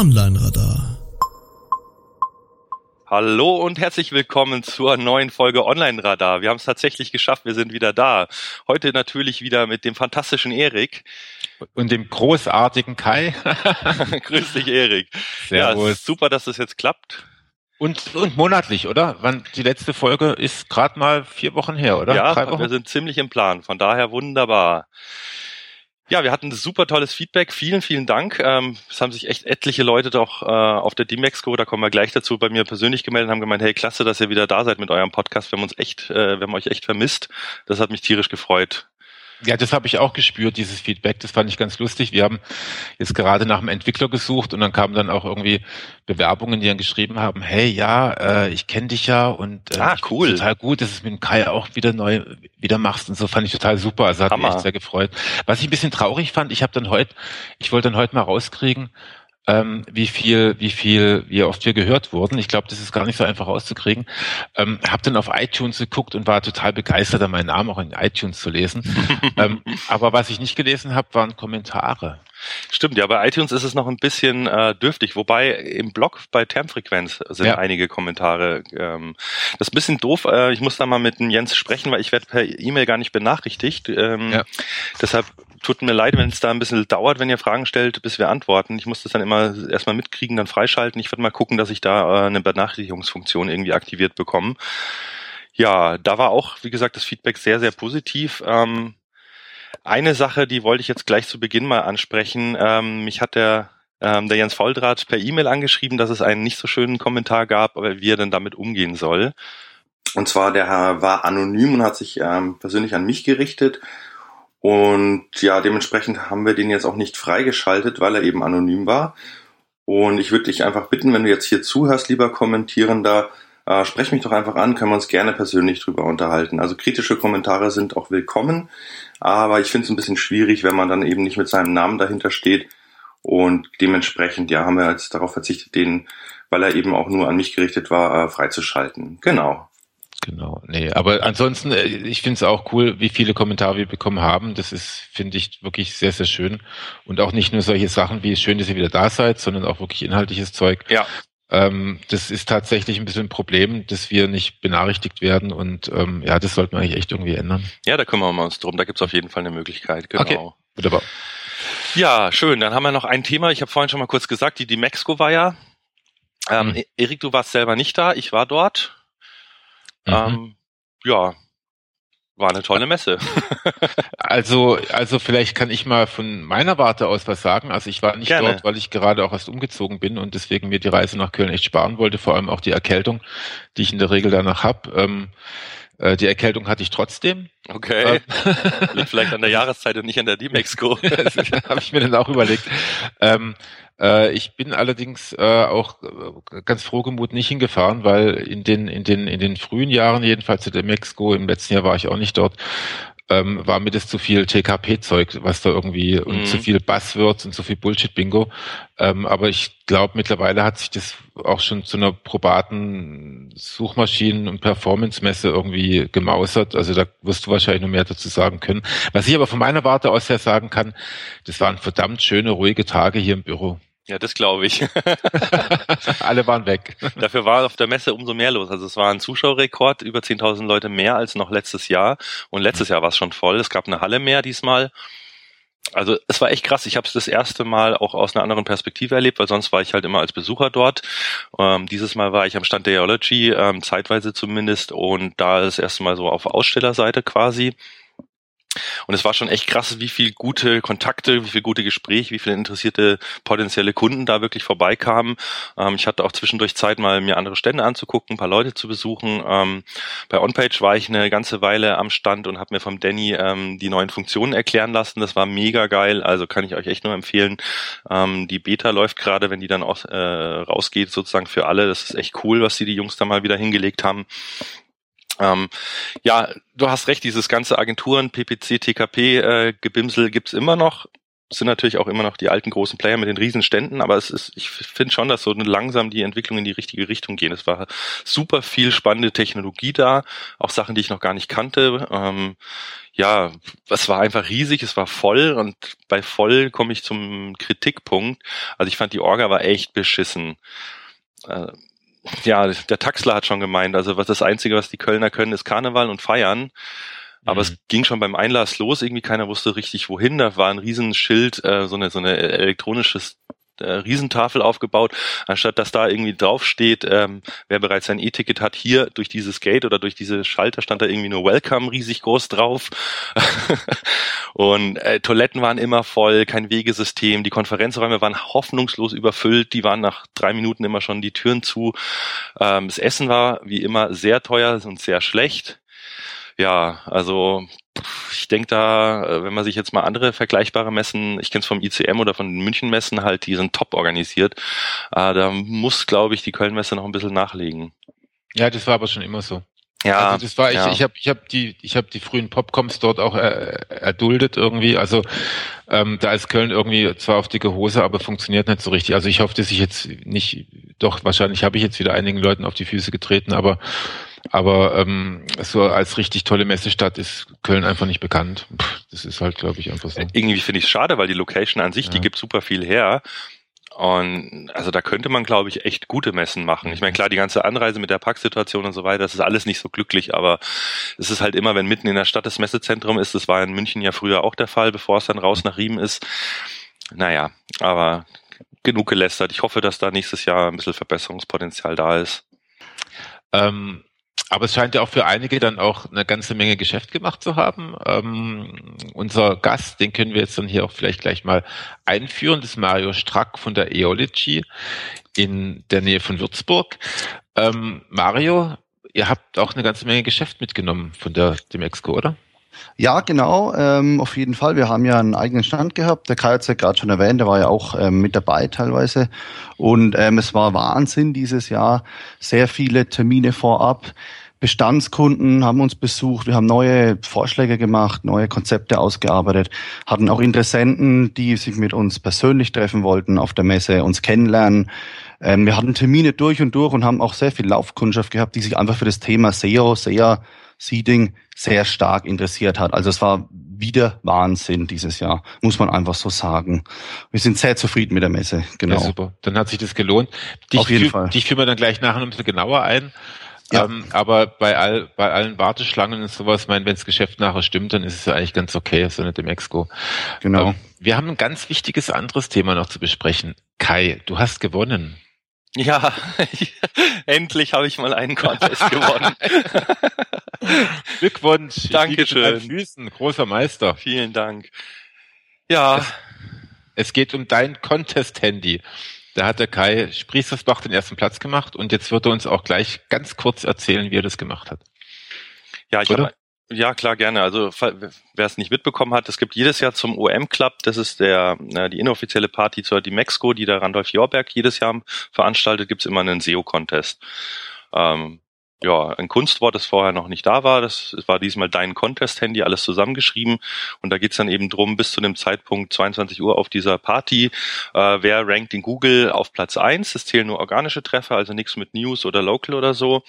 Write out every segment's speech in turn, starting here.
Online-Radar. Hallo und herzlich willkommen zur neuen Folge Online Radar. Wir haben es tatsächlich geschafft, wir sind wieder da. Heute natürlich wieder mit dem fantastischen Erik. Und dem großartigen Kai. Grüß dich, Erik. Servus. Ja, super, dass es jetzt klappt. Und, und monatlich, oder? Wann die letzte Folge ist gerade mal vier Wochen her, oder? Ja, wir sind ziemlich im Plan. Von daher wunderbar. Ja, wir hatten super tolles Feedback. Vielen, vielen Dank. Ähm, es haben sich echt etliche Leute doch äh, auf der D-Mexco, da kommen wir gleich dazu, bei mir persönlich gemeldet und haben gemeint, hey, klasse, dass ihr wieder da seid mit eurem Podcast. Wir haben uns echt, äh, wir haben euch echt vermisst. Das hat mich tierisch gefreut. Ja, das habe ich auch gespürt, dieses Feedback. Das fand ich ganz lustig. Wir haben jetzt gerade nach einem Entwickler gesucht und dann kamen dann auch irgendwie Bewerbungen, die dann geschrieben haben, hey, ja, äh, ich kenne dich ja und äh, Ah, cool. total gut, dass du es mit dem Kai auch wieder neu wieder machst und so fand ich total super. Also hat mich Hammer. echt sehr gefreut. Was ich ein bisschen traurig fand, ich habe dann heute, ich wollte dann heute mal rauskriegen, ähm, wie viel, wie viel, wie oft wir gehört wurden. Ich glaube, das ist gar nicht so einfach rauszukriegen. Ähm, habe dann auf iTunes geguckt und war total begeistert, meinen Namen auch in iTunes zu lesen. ähm, aber was ich nicht gelesen habe, waren Kommentare. Stimmt, ja, bei iTunes ist es noch ein bisschen äh, dürftig, wobei im Blog bei Termfrequenz sind Ja. einige Kommentare. Ähm, das ist ein bisschen doof. Äh, ich muss da mal mit dem Jens sprechen, weil ich werde per E-Mail gar nicht benachrichtigt. Ähm, Ja. Deshalb tut mir leid, wenn es da ein bisschen dauert, wenn ihr Fragen stellt, bis wir antworten. Ich muss das dann immer erstmal mitkriegen, dann freischalten. Ich werde mal gucken, dass ich da äh, eine Benachrichtigungsfunktion irgendwie aktiviert bekomme. Ja, da war auch, wie gesagt, das Feedback sehr, sehr positiv. Ähm, eine Sache, die wollte ich jetzt gleich zu Beginn mal ansprechen. Ähm, mich hat der, ähm, der Jens Volldraht per E-Mail angeschrieben, dass es einen nicht so schönen Kommentar gab, aber wie er denn damit umgehen soll. Und zwar, der Herr war anonym und hat sich ähm, persönlich an mich gerichtet. Und ja, dementsprechend haben wir den jetzt auch nicht freigeschaltet, weil er eben anonym war. Und ich würde dich einfach bitten, wenn du jetzt hier zuhörst, lieber Kommentierender, äh, sprech mich doch einfach an, können wir uns gerne persönlich drüber unterhalten. Also kritische Kommentare sind auch willkommen, aber ich finde es ein bisschen schwierig, wenn man dann eben nicht mit seinem Namen dahinter steht. Und dementsprechend, ja, haben wir jetzt darauf verzichtet, den, weil er eben auch nur an mich gerichtet war, äh, freizuschalten. Genau. Genau, nee, aber ansonsten, äh, ich finde es auch cool, wie viele Kommentare wir bekommen haben. Das ist, finde ich, wirklich sehr, sehr schön. Und auch nicht nur solche Sachen wie schön, dass ihr wieder da seid, sondern auch wirklich inhaltliches Zeug. Ja. Ähm, das ist tatsächlich ein bisschen ein Problem, dass wir nicht benachrichtigt werden und ähm, ja, das sollten wir eigentlich echt irgendwie ändern. Ja, da kümmern wir uns drum. Da gibt's auf jeden Fall eine Möglichkeit. Genau. Okay. Wunderbar. Ja, schön. Dann haben wir noch ein Thema. Ich habe vorhin schon mal kurz gesagt, die, die Mexiko war ja. Ähm, Mhm. Erik, du warst selber nicht da. Ich war dort. Mhm. Ähm, ja, war eine tolle Messe. Also, also vielleicht kann ich mal von meiner Warte aus was sagen. Also ich war nicht Gerne. dort, weil ich gerade auch erst umgezogen bin und deswegen mir die Reise nach Köln echt sparen wollte, vor allem auch die Erkältung, die ich in der Regel danach habe. Ähm, äh, die Erkältung hatte ich trotzdem. Okay. Liegt vielleicht an der Jahreszeit und nicht an der D-Mexiko. das habe ich mir dann auch überlegt. Ähm, äh, ich bin allerdings äh, auch äh, ganz frohgemut nicht hingefahren, weil in den in den in den frühen Jahren jedenfalls zu der Mexiko im letzten Jahr war ich auch nicht dort. Ähm, war mir das zu viel TKP-Zeug, was da irgendwie Mhm. und zu viel Buzzwords und zu viel Bullshit-Bingo. Ähm, aber ich glaube, mittlerweile hat sich das auch schon zu einer probaten Suchmaschinen- und Performance-Messe irgendwie gemausert. Also da wirst du wahrscheinlich noch mehr dazu sagen können. Was ich aber von meiner Warte aus her sagen kann, das waren verdammt schöne, ruhige Tage hier im Büro. Ja, das glaube ich. Alle waren weg. Dafür war auf der Messe umso mehr los. Also es war ein Zuschauerrekord, über 10.000 Leute mehr als noch letztes Jahr. Und letztes Jahr war es schon voll. Es gab eine Halle mehr diesmal. Also es war echt krass. Ich habe es das erste Mal auch aus einer anderen Perspektive erlebt, weil sonst war ich halt immer als Besucher dort. Ähm, dieses Mal war ich am Stand der Geology, ähm, zeitweise zumindest, und da das erste Mal so auf Ausstellerseite quasi. Und es war schon echt krass, wie viel gute Kontakte, wie viel gute Gespräche, wie viele interessierte potenzielle Kunden da wirklich vorbeikamen. Ähm, ich hatte auch zwischendurch Zeit, mal mir andere Stände anzugucken, ein paar Leute zu besuchen. Ähm, bei OnPage war ich eine ganze Weile am Stand und habe mir vom Danny ähm, die neuen Funktionen erklären lassen. Das war mega geil, also kann ich euch echt nur empfehlen. Ähm, die Beta läuft gerade, wenn die dann aus, äh, rausgeht, sozusagen für alle. Das ist echt cool, was die, die Jungs da mal wieder hingelegt haben. Ähm, ja, du hast recht, dieses ganze Agenturen, PPC, TKP, äh, Gebimsel gibt's immer noch. sind natürlich auch immer noch die alten großen Player mit den riesen Ständen, aber es ist, ich finde schon, dass so langsam die Entwicklung in die richtige Richtung gehen. Es war super viel spannende Technologie da, auch Sachen, die ich noch gar nicht kannte. Ähm, ja, es war einfach riesig, es war voll und bei voll komme ich zum Kritikpunkt. Also ich fand die Orga war echt beschissen. Äh, ja, der Taxler hat schon gemeint, also was das Einzige, was die Kölner können, ist Karneval und feiern. Aber mhm. es ging schon beim Einlass los, irgendwie keiner wusste richtig wohin. Da war ein Riesenschild, äh, so eine so eine elektronisches äh, Riesentafel aufgebaut, anstatt dass da irgendwie draufsteht, ähm, wer bereits sein E-Ticket hat, hier durch dieses Gate oder durch diese Schalter stand da irgendwie nur Welcome riesig groß drauf. und äh, Toiletten waren immer voll, kein Wegesystem, die Konferenzräume waren hoffnungslos überfüllt, die waren nach drei Minuten immer schon die Türen zu. Ähm, das Essen war wie immer sehr teuer und sehr schlecht ja, also ich denke da, äh, wenn man sich jetzt mal andere vergleichbare Messen, ich kenne es vom ICM oder von den München-Messen halt, die sind top organisiert. Äh, da muss, glaube ich, die Köln-Messe noch ein bisschen nachlegen. Ja, das war aber schon immer so. Ja, also das war ja. ich, ich habe ich habe die ich habe die frühen Popcoms dort auch äh, erduldet irgendwie. Also ähm, da ist Köln irgendwie zwar auf dicke Hose, aber funktioniert nicht so richtig. Also ich hoffe, dass ich jetzt nicht, doch wahrscheinlich habe ich jetzt wieder einigen Leuten auf die Füße getreten, aber aber ähm, so als richtig tolle Messestadt ist Köln einfach nicht bekannt. Das ist halt, glaube ich, einfach so. Irgendwie finde ich es schade, weil die Location an sich, ja. die gibt super viel her. Und also da könnte man, glaube ich, echt gute Messen machen. Ich meine, klar, die ganze Anreise mit der Parksituation und so weiter, das ist alles nicht so glücklich, aber es ist halt immer, wenn mitten in der Stadt das Messezentrum ist, das war in München ja früher auch der Fall, bevor es dann raus nach Riemen ist. Naja, aber genug gelästert. Ich hoffe, dass da nächstes Jahr ein bisschen Verbesserungspotenzial da ist. Ähm, aber es scheint ja auch für einige dann auch eine ganze Menge Geschäft gemacht zu haben. Ähm, unser Gast, den können wir jetzt dann hier auch vielleicht gleich mal einführen, das ist Mario Strack von der Eology in der Nähe von Würzburg. Ähm, Mario, ihr habt auch eine ganze Menge Geschäft mitgenommen von der dem Exco, oder? Ja, genau, ähm, auf jeden Fall. Wir haben ja einen eigenen Stand gehabt. Der Kai hat es ja gerade schon erwähnt, der war ja auch ähm, mit dabei teilweise. Und ähm, es war Wahnsinn dieses Jahr. Sehr viele Termine vorab. Bestandskunden haben uns besucht, wir haben neue Vorschläge gemacht, neue Konzepte ausgearbeitet, hatten auch Interessenten, die sich mit uns persönlich treffen wollten auf der Messe, uns kennenlernen. Ähm, wir hatten Termine durch und durch und haben auch sehr viel Laufkundschaft gehabt, die sich einfach für das Thema SEO, SEA, Seeding sehr stark interessiert hat. Also es war wieder Wahnsinn dieses Jahr, muss man einfach so sagen. Wir sind sehr zufrieden mit der Messe, genau. Ja, super, dann hat sich das gelohnt. Dich Auf jeden Fall. Dich führen wir dann gleich nachher ein bisschen genauer ein. Ja. Ähm, aber bei, all, bei allen Warteschlangen und sowas, mein, wenn das Geschäft nachher stimmt, dann ist es ja eigentlich ganz okay, so nicht im Exco. Genau. Ähm, wir haben ein ganz wichtiges anderes Thema noch zu besprechen. Kai, du hast gewonnen. Ja, endlich habe ich mal einen Contest gewonnen. Glückwunsch. Dankeschön. Füßen, großer Meister. Vielen Dank. Ja. Es, es geht um dein Contest-Handy. Da hat der Kai Spriestersbach den ersten Platz gemacht und jetzt wird er uns auch gleich ganz kurz erzählen, wie er das gemacht hat. Ja, ich habe ja, klar, gerne. Also wer es nicht mitbekommen hat, es gibt jedes Jahr zum OM Club, das ist der die inoffizielle Party zur die Mexiko, die der Randolph Jorberg jedes Jahr veranstaltet, gibt's immer einen SEO-Contest. Ähm, ja, ein Kunstwort, das vorher noch nicht da war. Das war diesmal dein Contest-Handy, alles zusammengeschrieben. Und da geht's dann eben drum, bis zu dem Zeitpunkt 22 Uhr auf dieser Party, äh, wer rankt in Google auf Platz eins. Es zählen nur organische Treffer, also nichts mit News oder Local oder so.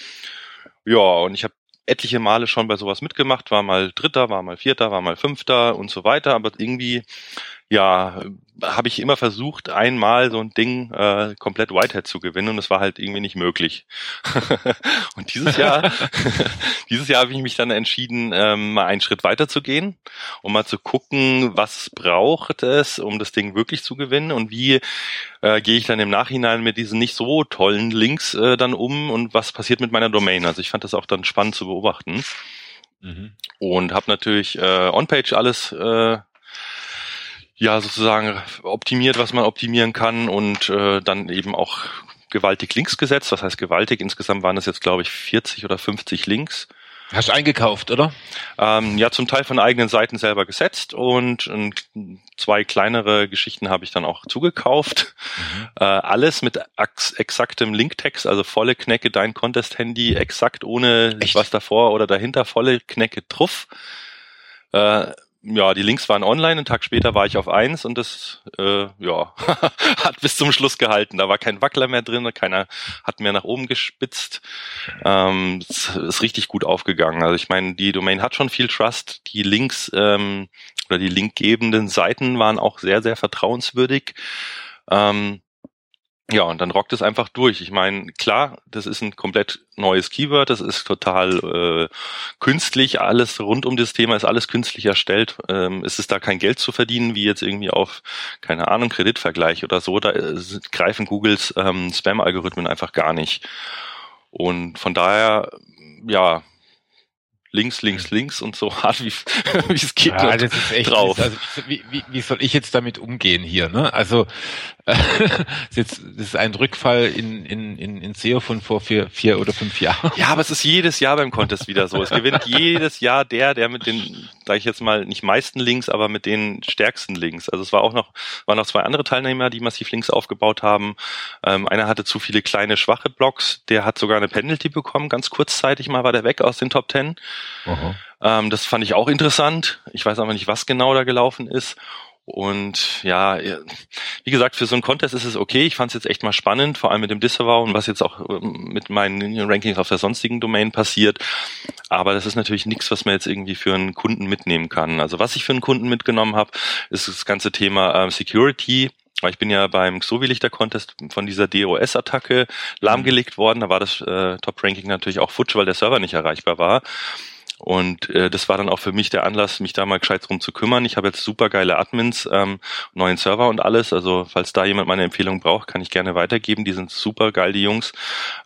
Ja, und ich habe etliche Male schon bei sowas mitgemacht, war mal Dritter, war mal Vierter, war mal Fünfter und so weiter, aber irgendwie ja, habe ich immer versucht, einmal so ein Ding äh, komplett Whitehead zu gewinnen und es war halt irgendwie nicht möglich. und dieses Jahr, dieses Jahr habe ich mich dann entschieden, ähm, mal einen Schritt weiter zu gehen, um mal zu gucken, was braucht es, um das Ding wirklich zu gewinnen und wie äh, gehe ich dann im Nachhinein mit diesen nicht so tollen Links äh, dann um und was passiert mit meiner Domain. Also ich fand das auch dann spannend zu beobachten. Mhm. Und habe natürlich äh, On-Page alles äh, ja sozusagen optimiert, was man optimieren kann und äh, dann eben auch gewaltig Links gesetzt. Was heißt gewaltig? Insgesamt waren es jetzt, glaube ich, 40 oder 50 Links. Hast du eingekauft, oder? Ähm, ja, zum Teil von eigenen Seiten selber gesetzt und, und zwei kleinere Geschichten habe ich dann auch zugekauft. Mhm. Äh, alles mit exaktem Linktext, also volle Knecke dein Contest-Handy, exakt ohne Echt? was davor oder dahinter, volle Knecke Truff. Äh, ja, die Links waren online, einen Tag später war ich auf eins und das äh, ja, hat bis zum Schluss gehalten. Da war kein Wackler mehr drin, keiner hat mehr nach oben gespitzt. Ähm, es ist richtig gut aufgegangen. Also ich meine, die Domain hat schon viel Trust. Die Links ähm, oder die linkgebenden Seiten waren auch sehr, sehr vertrauenswürdig. Ähm, ja, und dann rockt es einfach durch. Ich meine, klar, das ist ein komplett neues Keyword, das ist total äh, künstlich, alles rund um das Thema ist alles künstlich erstellt. Ähm, es ist da kein Geld zu verdienen, wie jetzt irgendwie auf, keine Ahnung, Kreditvergleich oder so. Da äh, greifen Googles ähm, Spam-Algorithmen einfach gar nicht. Und von daher, ja, links, links, links und so hart wie, wie es geht ja, das ist echt, drauf. also, wie, wie, wie soll ich jetzt damit umgehen hier? Ne? Also das, ist ein Rückfall in, in, in, in SEO von vor vier, vier oder fünf Jahren. Ja, aber es ist jedes Jahr beim Contest wieder so. Es gewinnt jedes Jahr der, der mit den, sage ich jetzt mal, nicht meisten Links, aber mit den stärksten Links. Also es war auch noch, waren noch zwei andere Teilnehmer, die massiv Links aufgebaut haben. Ähm, einer hatte zu viele kleine, schwache Blocks, der hat sogar eine Penalty bekommen, ganz kurzzeitig mal war der weg aus den Top Ten. Ähm, das fand ich auch interessant. Ich weiß aber nicht, was genau da gelaufen ist. Und ja, wie gesagt, für so einen Contest ist es okay. Ich fand es jetzt echt mal spannend, vor allem mit dem Disavow und was jetzt auch ähm, mit meinen Rankings auf der sonstigen Domain passiert. Aber das ist natürlich nichts, was man jetzt irgendwie für einen Kunden mitnehmen kann. Also was ich für einen Kunden mitgenommen habe, ist das ganze Thema äh, Security. Ich bin ja beim Xovi-Lichter-Contest von dieser DOS-Attacke lahmgelegt worden. Da war das äh, Top-Ranking natürlich auch futsch, weil der Server nicht erreichbar war. Und äh, das war dann auch für mich der Anlass, mich da mal gescheit drum zu kümmern. Ich habe jetzt super geile Admins, ähm, neuen Server und alles. Also falls da jemand meine Empfehlung braucht, kann ich gerne weitergeben. Die sind super geil, die Jungs.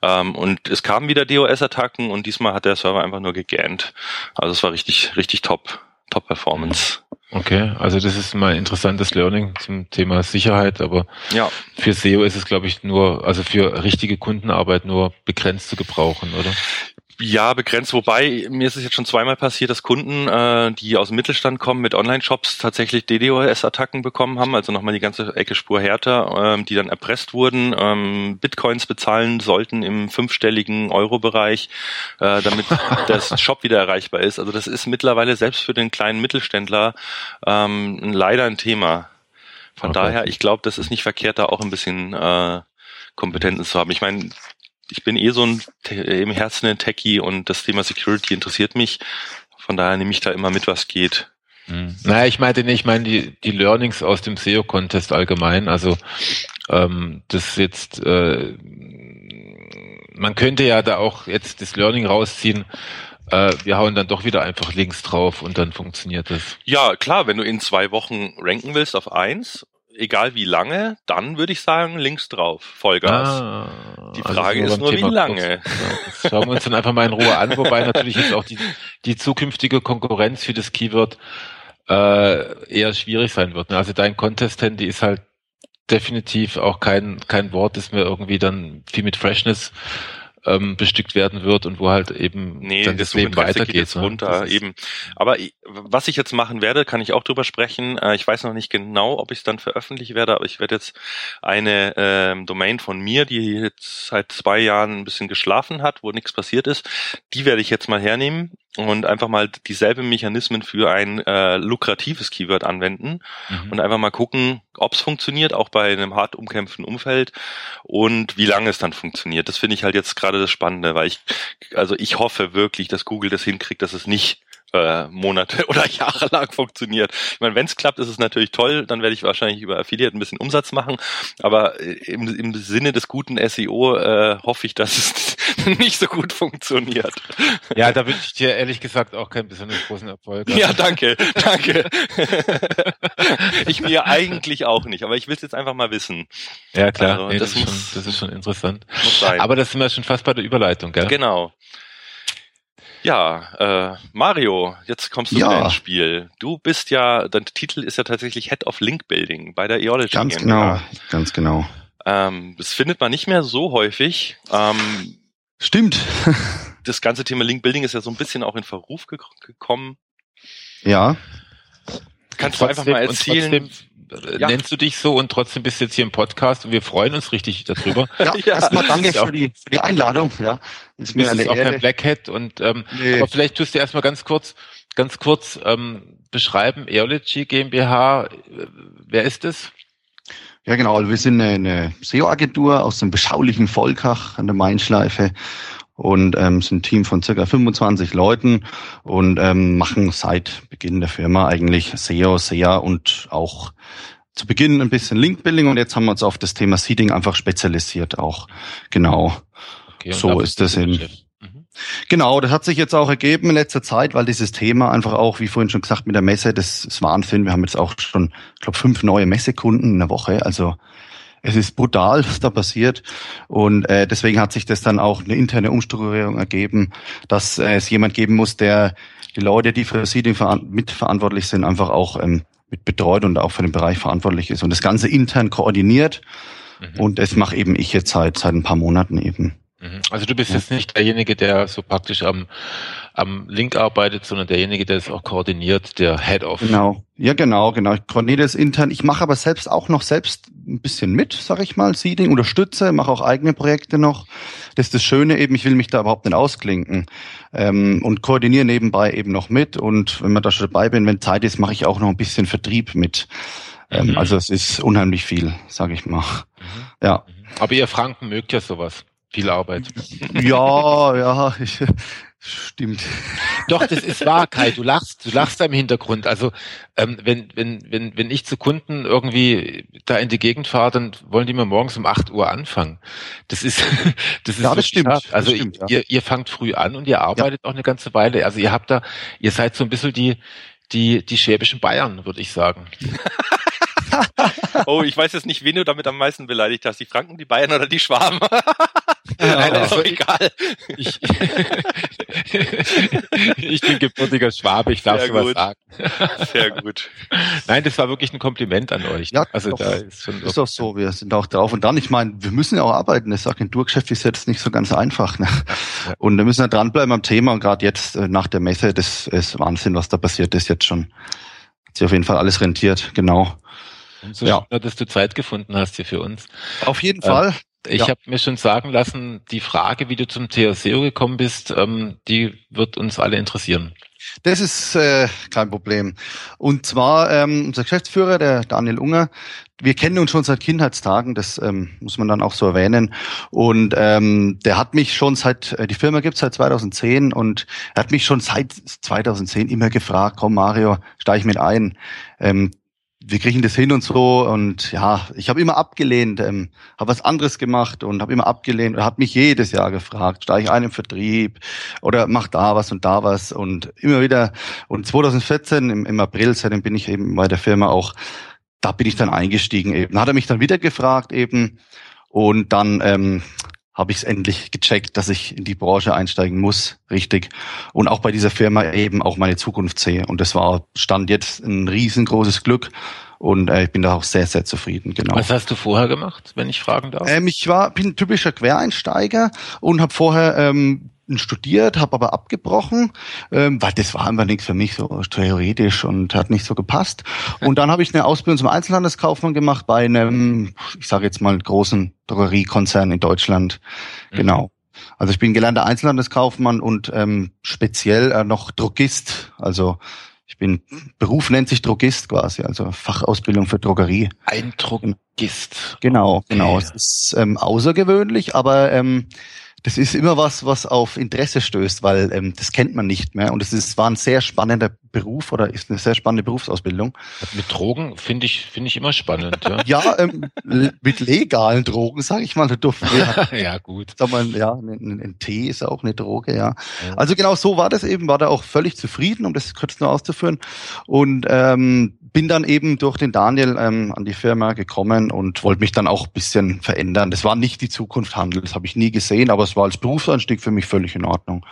Ähm, und es kamen wieder DOS-Attacken und diesmal hat der Server einfach nur gegähnt. Also es war richtig, richtig top, top Performance. Okay, also das ist mal ein interessantes Learning zum Thema Sicherheit, aber ja. für SEO ist es, glaube ich, nur, also für richtige Kundenarbeit nur begrenzt zu gebrauchen, oder? Ja, begrenzt. Wobei, mir ist es jetzt schon zweimal passiert, dass Kunden, äh, die aus dem Mittelstand kommen, mit Online-Shops tatsächlich DDoS-Attacken bekommen haben, also nochmal die ganze Ecke Spur härter, ähm, die dann erpresst wurden, ähm, Bitcoins bezahlen sollten im fünfstelligen Euro-Bereich, äh, damit das Shop wieder erreichbar ist. Also das ist mittlerweile selbst für den kleinen Mittelständler ähm, leider ein Thema. Von okay. daher, ich glaube, das ist nicht verkehrt, da auch ein bisschen äh, Kompetenzen zu haben. Ich meine, ich bin eh so ein im Herzen ein Techie und das Thema Security interessiert mich. Von daher nehme ich da immer mit, was geht. Mhm. Naja, ich meinte nicht, ich meine die, die Learnings aus dem SEO-Contest allgemein. Also ähm, das jetzt, äh, man könnte ja da auch jetzt das Learning rausziehen, äh, wir hauen dann doch wieder einfach Links drauf und dann funktioniert das. Ja, klar, wenn du in zwei Wochen ranken willst auf eins egal wie lange, dann würde ich sagen, links drauf, Vollgas. Ah, die also Frage also ist nur, Thema wie lange. Das schauen wir uns dann einfach mal in Ruhe an, wobei natürlich jetzt auch die, die zukünftige Konkurrenz für das Keyword äh, eher schwierig sein wird. Ne? Also dein Contest-Handy ist halt definitiv auch kein, kein Wort, das mir irgendwie dann viel mit Freshness ähm, bestückt werden wird und wo halt eben nee, dann das, das Leben weitergeht. Ne? runter, eben. Aber was ich jetzt machen werde, kann ich auch drüber sprechen. Äh, ich weiß noch nicht genau, ob ich es dann veröffentlichen werde, aber ich werde jetzt eine ähm, Domain von mir, die jetzt seit zwei Jahren ein bisschen geschlafen hat, wo nichts passiert ist, die werde ich jetzt mal hernehmen und einfach mal dieselbe Mechanismen für ein äh, lukratives Keyword anwenden mhm. und einfach mal gucken, ob es funktioniert, auch bei einem hart umkämpften Umfeld und wie lange es dann funktioniert. Das finde ich halt jetzt gerade das Spannende, weil ich, also ich hoffe wirklich, dass Google das hinkriegt, dass es nicht äh, Monate oder Jahre lang funktioniert. Ich meine, wenn es klappt, ist es natürlich toll, dann werde ich wahrscheinlich über Affiliate ein bisschen Umsatz machen, aber äh, im, im Sinne des guten SEO äh, hoffe ich, dass es nicht so gut funktioniert. Ja, da wünsche ich dir ehrlich gesagt auch keinen besonders großen Erfolg. Ja, danke, danke. ich mir eigentlich auch nicht, aber ich will es jetzt einfach mal wissen. Ja, klar, also, nee, das, das, ist schon, das ist schon interessant. Muss sein. Aber das sind wir schon fast bei der Überleitung, gell? Genau. Ja, äh, Mario, jetzt kommst du ja. ins Spiel. Du bist ja, dein Titel ist ja tatsächlich Head of Link Building bei der Eology. Ganz GmbH. genau, ganz genau. Ähm, das findet man nicht mehr so häufig. Ähm, Stimmt. das ganze Thema Link Building ist ja so ein bisschen auch in Verruf ge gekommen. Ja. Kannst trotzdem, du einfach mal erzählen? Äh, ja. nennst du dich so und trotzdem bist du jetzt hier im Podcast und wir freuen uns richtig darüber. ja, ja. erstmal danke für die, für die Einladung. Ja, ist mir eine auch Ehre. kein Blackhead und ähm, nee. aber vielleicht tust du erstmal ganz kurz ganz kurz ähm, beschreiben? Eology GmbH, wer ist es? Ja, genau. Wir sind eine SEO-Agentur aus dem beschaulichen Volkach an der Mainschleife und ähm, sind ein Team von circa 25 Leuten und ähm, machen seit Beginn der Firma eigentlich SEO, SEA und auch zu Beginn ein bisschen Link-Building und jetzt haben wir uns auf das Thema Seeding einfach spezialisiert auch. Genau. Okay, so ist das in. Mhm. Genau, das hat sich jetzt auch ergeben in letzter Zeit, weil dieses Thema einfach auch, wie vorhin schon gesagt, mit der Messe, das ist Wahnsinn. Wir haben jetzt auch schon, ich glaube, fünf neue Messekunden in der Woche. Also es ist brutal, was da passiert. Und äh, deswegen hat sich das dann auch eine interne Umstrukturierung ergeben, dass äh, es jemand geben muss, der die Leute, die für Seeding mitverantwortlich sind, einfach auch ähm, mit betreut und auch für den Bereich verantwortlich ist und das Ganze intern koordiniert. Mhm. Und das mache eben ich jetzt seit, seit ein paar Monaten eben. Mhm. Also du bist jetzt nicht derjenige, der so praktisch am, am Link arbeitet, sondern derjenige, der es auch koordiniert, der Head of. Genau, ja genau, genau. Ich koordiniere das intern. Ich mache aber selbst auch noch selbst ein bisschen mit, sag ich mal, Seeding, unterstütze, mache auch eigene Projekte noch. Das ist das Schöne eben, ich will mich da überhaupt nicht ausklinken ähm, und koordiniere nebenbei eben noch mit. Und wenn man da schon dabei bin, wenn Zeit ist, mache ich auch noch ein bisschen Vertrieb mit. Ähm, mhm. Also es ist unheimlich viel, sage ich mal. Mhm. Ja. Mhm. Aber ihr Franken mögt ja sowas. Viel Arbeit. Ja, ja, ich, stimmt. Doch, das ist wahr, Kai. Du lachst, du lachst da im Hintergrund. Also ähm, wenn, wenn, wenn, wenn ich zu Kunden irgendwie da in die Gegend fahre, dann wollen die mir morgens um 8 Uhr anfangen. Das ist, das ist ja, das stimmt. Hart. Also das stimmt, ja. ihr, ihr fangt früh an und ihr arbeitet ja. auch eine ganze Weile. Also ihr habt da, ihr seid so ein bisschen die, die, die schwäbischen Bayern, würde ich sagen. oh, ich weiß jetzt nicht, wen du damit am meisten beleidigt hast. Die Franken, die Bayern oder die Schwaben? Ja, Nein, ist doch egal. Ich, ich bin gebürtiger Schwabe, ich darf sowas sagen. Sehr gut. Nein, das war wirklich ein Kompliment an euch. Ja, also doch, da ist, schon ist doch so, wir sind auch drauf. Und dann, ich meine, wir müssen ja auch arbeiten. Das Agenturgeschäft ist jetzt nicht so ganz einfach. Ne? Ja. Und wir müssen ja dranbleiben am Thema. Und gerade jetzt äh, nach der Messe, das ist Wahnsinn, was da passiert ist jetzt schon. Hat sich auf jeden Fall alles rentiert, genau. Umso ja. schöner, dass du Zeit gefunden hast hier für uns. Auf jeden ähm, Fall. Ich ja. habe mir schon sagen lassen, die Frage, wie du zum TSEO gekommen bist, ähm, die wird uns alle interessieren. Das ist äh, kein Problem. Und zwar ähm, unser Geschäftsführer, der Daniel Unger, wir kennen uns schon seit Kindheitstagen, das ähm, muss man dann auch so erwähnen. Und ähm, der hat mich schon seit, äh, die Firma gibt seit 2010 und er hat mich schon seit 2010 immer gefragt, komm Mario, steig mit ein. Ähm, wir kriegen das hin und so und ja, ich habe immer abgelehnt, ähm, habe was anderes gemacht und habe immer abgelehnt und hat mich jedes Jahr gefragt, steige ich ein im Vertrieb oder mach da was und da was und immer wieder und 2014 im, im April, seitdem bin ich eben bei der Firma auch, da bin ich dann eingestiegen eben. Hat er mich dann wieder gefragt eben und dann ähm, habe ich es endlich gecheckt, dass ich in die Branche einsteigen muss, richtig. Und auch bei dieser Firma eben auch meine Zukunft sehe. Und das war, stand jetzt ein riesengroßes Glück. Und äh, ich bin da auch sehr, sehr zufrieden, genau. Was hast du vorher gemacht, wenn ich fragen darf? Ähm, ich war, bin typischer Quereinsteiger und habe vorher ähm, studiert, habe aber abgebrochen, ähm, weil das war einfach nichts für mich so theoretisch und hat nicht so gepasst. Und dann habe ich eine Ausbildung zum Einzelhandelskaufmann gemacht bei einem, ich sage jetzt mal, großen Drogeriekonzern in Deutschland. Mhm. Genau. Also ich bin gelernter Einzelhandelskaufmann und ähm, speziell äh, noch Drogist. Also ich bin Beruf nennt sich Drogist quasi, also Fachausbildung für Drogerie. Ein Drogist. Genau, genau. Okay. Es ist ähm, außergewöhnlich, aber ähm, das ist immer was, was auf Interesse stößt, weil ähm, das kennt man nicht mehr. Und es ist, war ein sehr spannender Beruf oder ist eine sehr spannende Berufsausbildung. Mit Drogen finde ich finde ich immer spannend. Ja, ja ähm, mit legalen Drogen, sage ich mal. Wir, ja gut. Sag mal, ja, ein, ein, Tee ist auch eine Droge, ja. ja. Also genau so war das eben. War da auch völlig zufrieden, um das kurz nur auszuführen. Und ähm, bin dann eben durch den Daniel ähm, an die Firma gekommen und wollte mich dann auch bisschen verändern. Das war nicht die Zukunft Handel, das habe ich nie gesehen, aber es war als Berufsanstieg für mich völlig in Ordnung.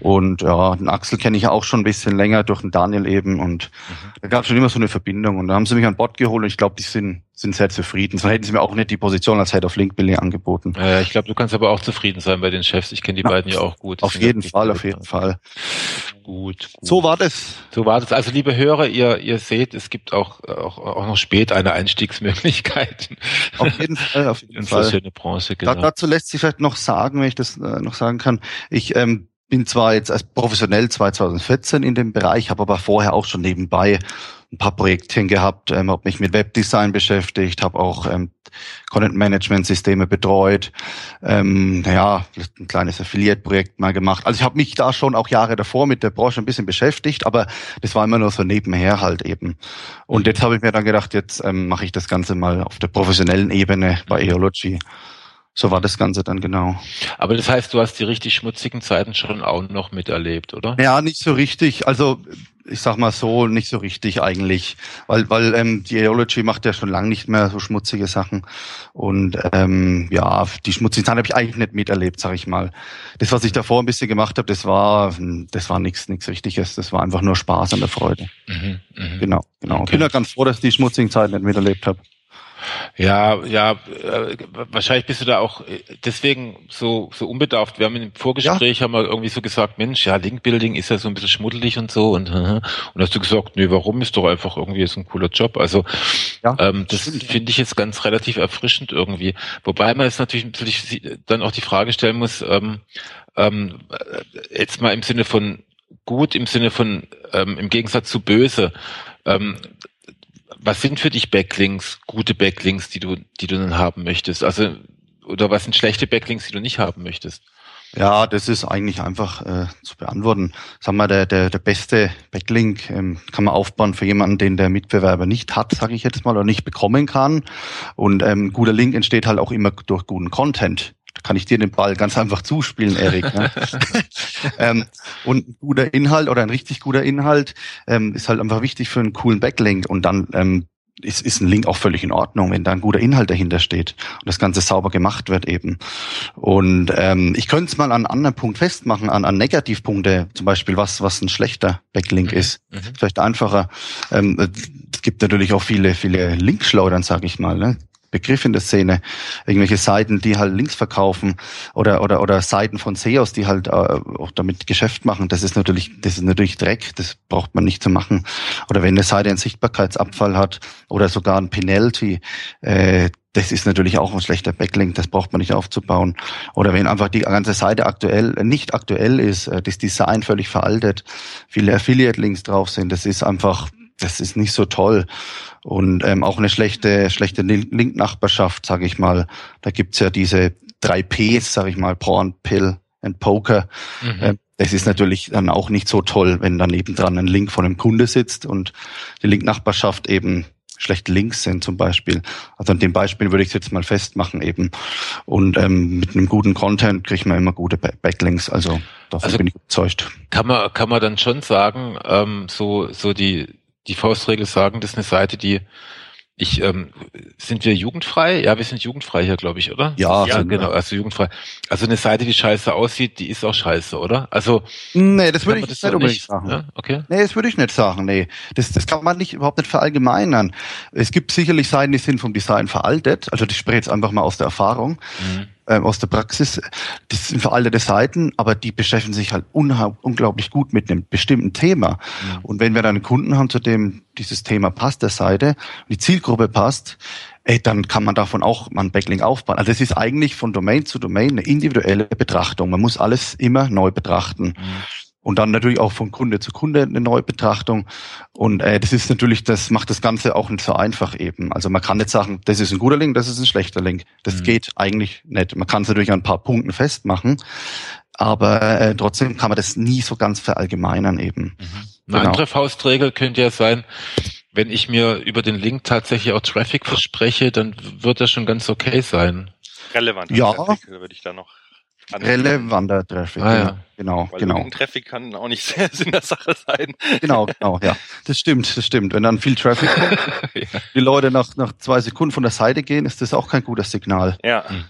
Und ja, den Axel kenne ich ja auch schon ein bisschen länger durch den Daniel eben und mhm. da gab es schon immer so eine Verbindung und da haben sie mich an Bord geholt und ich glaube, die sind sind sehr zufrieden. Sonst hätten sie mir auch nicht die Position als Head of Link Building angeboten. Ja, ich glaube, du kannst aber auch zufrieden sein bei den Chefs. Ich kenne die ja, beiden ja auch gut. Auf jeden Fall, auf jeden Fall. Gut, gut. So war das. So war das. Also liebe Hörer, ihr, ihr seht, es gibt auch, auch, auch noch spät eine Einstiegsmöglichkeit. Auf jeden Fall, auf jeden Fall. Schöne Branche, genau. Da, dazu lässt sich vielleicht noch sagen, wenn ich das äh, noch sagen kann. Ich ähm, bin zwar jetzt als professionell 2014 in dem Bereich, habe aber vorher auch schon nebenbei ein paar Projektchen gehabt, ähm, habe mich mit Webdesign beschäftigt, habe auch ähm, Content-Management-Systeme betreut, ähm, ja, ein kleines Affiliate-Projekt mal gemacht. Also ich habe mich da schon auch Jahre davor mit der Branche ein bisschen beschäftigt, aber das war immer nur so nebenher halt eben. Und jetzt habe ich mir dann gedacht, jetzt ähm, mache ich das Ganze mal auf der professionellen Ebene bei Eology. So war das Ganze dann genau. Aber das heißt, du hast die richtig schmutzigen Zeiten schon auch noch miterlebt, oder? Ja, nicht so richtig. Also ich sag mal so, nicht so richtig eigentlich, weil weil ähm, die Aeology macht ja schon lange nicht mehr so schmutzige Sachen und ähm, ja, die schmutzigen Zeiten habe ich eigentlich nicht miterlebt, sag ich mal. Das, was ich davor ein bisschen gemacht habe, das war das war nichts nichts Richtiges, das war einfach nur Spaß und der Freude. Mhm, mh. Genau, genau. Okay. Bin ja ganz froh, dass ich die schmutzigen Zeiten nicht miterlebt habe. Ja, ja, äh, wahrscheinlich bist du da auch äh, deswegen so, so unbedarft. Wir haben im Vorgespräch ja. haben wir irgendwie so gesagt, Mensch, ja, Linkbuilding ist ja so ein bisschen schmuddelig und so und, und hast du gesagt, nee, warum ist doch einfach irgendwie so ein cooler Job. Also ja, ähm, das finde ich jetzt ganz relativ erfrischend irgendwie. Wobei man jetzt natürlich, natürlich dann auch die Frage stellen muss, ähm, ähm, jetzt mal im Sinne von gut, im Sinne von ähm, im Gegensatz zu böse. Ähm, was sind für dich Backlinks, gute Backlinks, die du, die du dann haben möchtest? Also, oder was sind schlechte Backlinks, die du nicht haben möchtest? Ja, das ist eigentlich einfach äh, zu beantworten. Sagen wir, der, der, der beste Backlink ähm, kann man aufbauen für jemanden, den der Mitbewerber nicht hat, sage ich jetzt mal, oder nicht bekommen kann. Und ähm, guter Link entsteht halt auch immer durch guten Content. Kann ich dir den Ball ganz einfach zuspielen, Erik. Ne? ähm, und ein guter Inhalt oder ein richtig guter Inhalt ähm, ist halt einfach wichtig für einen coolen Backlink. Und dann ähm, ist, ist ein Link auch völlig in Ordnung, wenn da ein guter Inhalt dahinter steht und das Ganze sauber gemacht wird eben. Und ähm, ich könnte es mal an einem anderen Punkt festmachen, an, an Negativpunkte, zum Beispiel was, was ein schlechter Backlink mhm. ist. Mhm. Vielleicht einfacher. Ähm, es gibt natürlich auch viele, viele Linkschleudern, sage ich mal. Ne? Begriff in der Szene. Irgendwelche Seiten, die halt Links verkaufen oder oder oder Seiten von SEOs, die halt äh, auch damit Geschäft machen. Das ist natürlich das ist natürlich Dreck. Das braucht man nicht zu machen. Oder wenn eine Seite einen Sichtbarkeitsabfall hat oder sogar ein Penalty, äh, das ist natürlich auch ein schlechter Backlink, das braucht man nicht aufzubauen. Oder wenn einfach die ganze Seite aktuell nicht aktuell ist, äh, das Design völlig veraltet, viele Affiliate-Links drauf sind, das ist einfach das ist nicht so toll. Und ähm, auch eine schlechte, schlechte Link-Nachbarschaft, sage ich mal. Da gibt's ja diese drei Ps, sage ich mal, Porn, Pill and Poker. Mhm. Ähm, das ist natürlich dann auch nicht so toll, wenn da nebendran ein Link von einem Kunde sitzt und die Link-Nachbarschaft eben schlechte Links sind zum Beispiel. Also an dem Beispiel würde ich es jetzt mal festmachen eben. Und ähm, mit einem guten Content kriegt man immer gute Backlinks. Also davon also bin ich überzeugt. Kann man, kann man dann schon sagen, ähm, so, so die, die Faustregel sagen, das ist eine Seite, die ich, ähm, sind wir jugendfrei? Ja, wir sind jugendfrei hier, glaube ich, oder? Ja, ja genau, also jugendfrei. Also eine Seite, die scheiße aussieht, die ist auch scheiße, oder? Also Nee, das würde ich das nicht unbedingt sagen. Ja? Okay. Nee, das würde ich nicht sagen, nee. Das, das kann man nicht überhaupt nicht verallgemeinern. Es gibt sicherlich Seiten, die sind vom Design veraltet, also ich spreche jetzt einfach mal aus der Erfahrung. Mhm ähm, aus der Praxis. Das sind veraltete Seiten, aber die beschäftigen sich halt unglaublich gut mit einem bestimmten Thema. Ja. Und wenn wir dann einen Kunden haben, zu dem dieses Thema passt, der Seite, die Zielgruppe passt, ey, dann kann man davon auch mal ein Backlink aufbauen. Also es ist eigentlich von Domain zu Domain eine individuelle Betrachtung. Man muss alles immer neu betrachten. Mhm. Und dann natürlich auch von Kunde zu Kunde eine neue Betrachtung. Und äh, das ist natürlich, das macht das Ganze auch nicht so einfach eben. Also man kann nicht sagen, das ist ein guter Link, das ist ein schlechter Link. Das mhm. geht eigentlich nicht. Man kann es natürlich an ein paar Punkten festmachen, aber äh, trotzdem kann man das nie so ganz verallgemeinern eben. Mhm. Eine genau. andere Faustregel könnte ja sein, wenn ich mir über den Link tatsächlich auch Traffic verspreche, dann wird das schon ganz okay sein. Relevant. Ja. Traffic würde ich da noch Relevanter Traffic, ah, ja. genau, Weil genau. Traffic kann auch nicht sehr Sinn der Sache sein. Genau, genau, ja. Das stimmt, das stimmt. Wenn dann viel Traffic kommt, ja. die Leute nach, nach zwei Sekunden von der Seite gehen, ist das auch kein gutes Signal. Ja. Hm.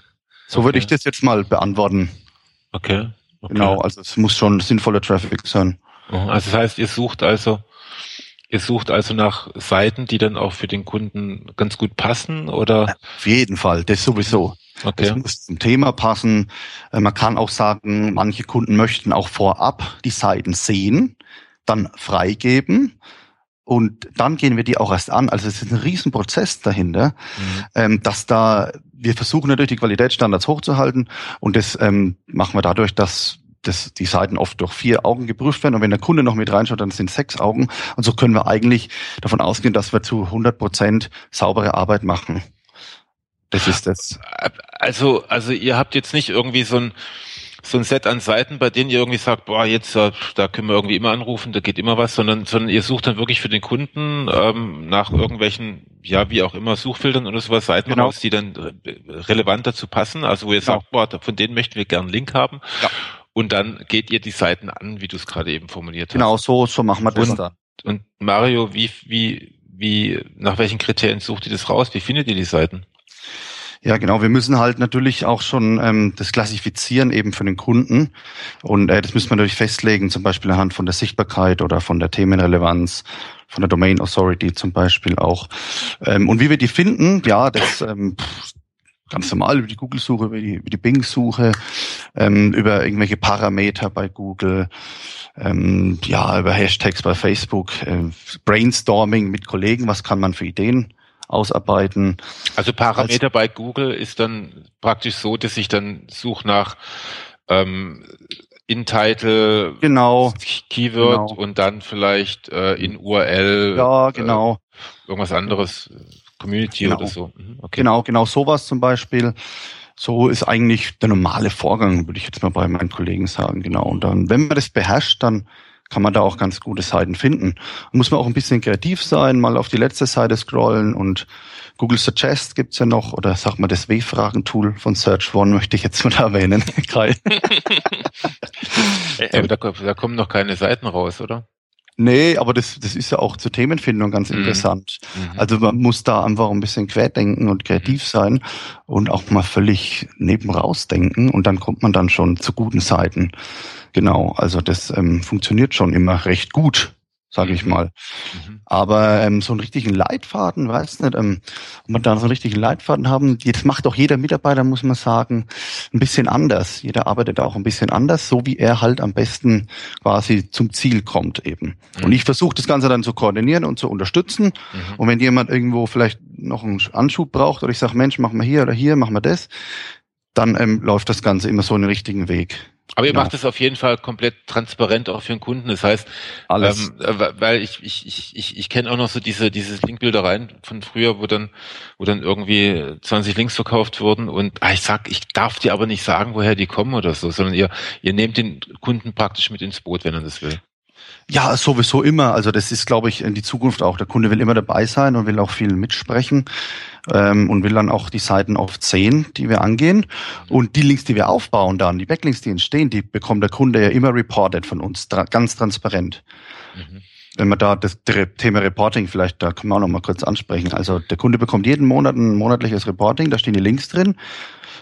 So okay. würde ich das jetzt mal beantworten. Okay. okay. Genau, also es muss schon sinnvoller Traffic sein. Mhm. Also das heißt, ihr sucht also, ihr sucht also nach Seiten, die dann auch für den Kunden ganz gut passen, oder? Auf jeden Fall, das sowieso. Okay. Es muss zum Thema passen. Äh, man kann auch sagen, manche Kunden möchten auch vorab die Seiten sehen, dann freigeben und dann gehen wir die auch erst an. Also es ist ein Riesenprozess dahinter, mhm. ähm, dass da wir versuchen natürlich die Qualitätsstandards hochzuhalten und das ähm, machen wir dadurch, dass das, die Seiten oft durch vier Augen geprüft werden und wenn der Kunde noch mit reinschaut, dann sind sechs Augen. Und so können wir eigentlich davon ausgehen, dass wir zu 100 Prozent saubere Arbeit machen. Das ist das. Also, also ihr habt jetzt nicht irgendwie so ein so ein Set an Seiten, bei denen ihr irgendwie sagt, boah, jetzt da, da können wir irgendwie immer anrufen, da geht immer was, sondern, sondern ihr sucht dann wirklich für den Kunden ähm, nach irgendwelchen, ja, wie auch immer, Suchfiltern oder sowas Seiten genau. raus, die dann äh, relevant dazu passen, also wo ihr genau. sagt, boah, von denen möchten wir gern einen Link haben. Ja. Und dann geht ihr die Seiten an, wie du es gerade eben formuliert hast. Genau, so, so machen wir das und, dann. Und Mario, wie, wie, wie, nach welchen Kriterien sucht ihr das raus? Wie findet ihr die Seiten? Ja, genau. Wir müssen halt natürlich auch schon ähm, das klassifizieren eben für den Kunden. Und äh, das müssen wir natürlich festlegen, zum Beispiel anhand von der Sichtbarkeit oder von der Themenrelevanz, von der Domain Authority zum Beispiel auch. Ähm, und wie wir die finden, ja, das ähm, ganz normal über die Google-Suche, über die, die Bing-Suche, ähm, über irgendwelche Parameter bei Google, ähm, ja, über Hashtags bei Facebook, äh, Brainstorming mit Kollegen, was kann man für Ideen ausarbeiten. Also Parameter Als, bei Google ist dann praktisch so, dass ich dann suche nach ähm, In-Title, genau, Keyword genau. und dann vielleicht äh, in URL. Ja, genau. Äh, irgendwas anderes, Community genau. oder so. Mhm, okay. Genau, genau sowas zum Beispiel. So ist eigentlich der normale Vorgang, würde ich jetzt mal bei meinen Kollegen sagen, genau. Und dann, wenn man das beherrscht, dann kann man da auch ganz gute Seiten finden. Muss man auch ein bisschen kreativ sein, mal auf die letzte Seite scrollen und Google Suggest gibt's ja noch, oder sag mal das W-Fragen-Tool von Search One möchte ich jetzt mal erwähnen. Aber da, da kommen noch keine Seiten raus, oder? Nee, aber das, das ist ja auch zur Themenfindung ganz mhm. interessant. Mhm. Also man muss da einfach ein bisschen querdenken und kreativ mhm. sein und auch mal völlig neben rausdenken und dann kommt man dann schon zu guten Seiten. Genau, also das ähm, funktioniert schon immer recht gut, sage ich mhm. mal. Mhm. Aber ähm, so einen richtigen Leitfaden, weiß nicht, ähm, ob man da so einen richtigen Leitfaden haben, das macht auch jeder Mitarbeiter, muss man sagen, ein bisschen anders. Jeder arbeitet auch ein bisschen anders, so wie er halt am besten quasi zum Ziel kommt eben. Mhm. Und ich versuche das Ganze dann zu koordinieren und zu unterstützen. Mhm. Und wenn jemand irgendwo vielleicht noch einen Anschub braucht oder ich sage, Mensch, mach mal hier oder hier, mach mal das, dann ähm, läuft das Ganze immer so einen richtigen Weg. Aber ihr genau. macht es auf jeden Fall komplett transparent auch für den Kunden. Das heißt, Alles. Ähm, äh, weil ich ich ich ich, ich kenne auch noch so diese diese Linkbildereien von früher, wo dann wo dann irgendwie 20 Links verkauft wurden und ah, ich sag, ich darf dir aber nicht sagen, woher die kommen oder so, sondern ihr ihr nehmt den Kunden praktisch mit ins Boot, wenn er das will. Ja, sowieso immer. Also das ist, glaube ich, in die Zukunft auch. Der Kunde will immer dabei sein und will auch viel mitsprechen ähm, und will dann auch die Seiten oft sehen, die wir angehen. Und die Links, die wir aufbauen dann, die Backlinks, die entstehen, die bekommt der Kunde ja immer reported von uns, tra ganz transparent. Mhm. Wenn man da das Thema Reporting vielleicht, da kann man auch noch mal kurz ansprechen. Also der Kunde bekommt jeden Monat ein monatliches Reporting, da stehen die Links drin,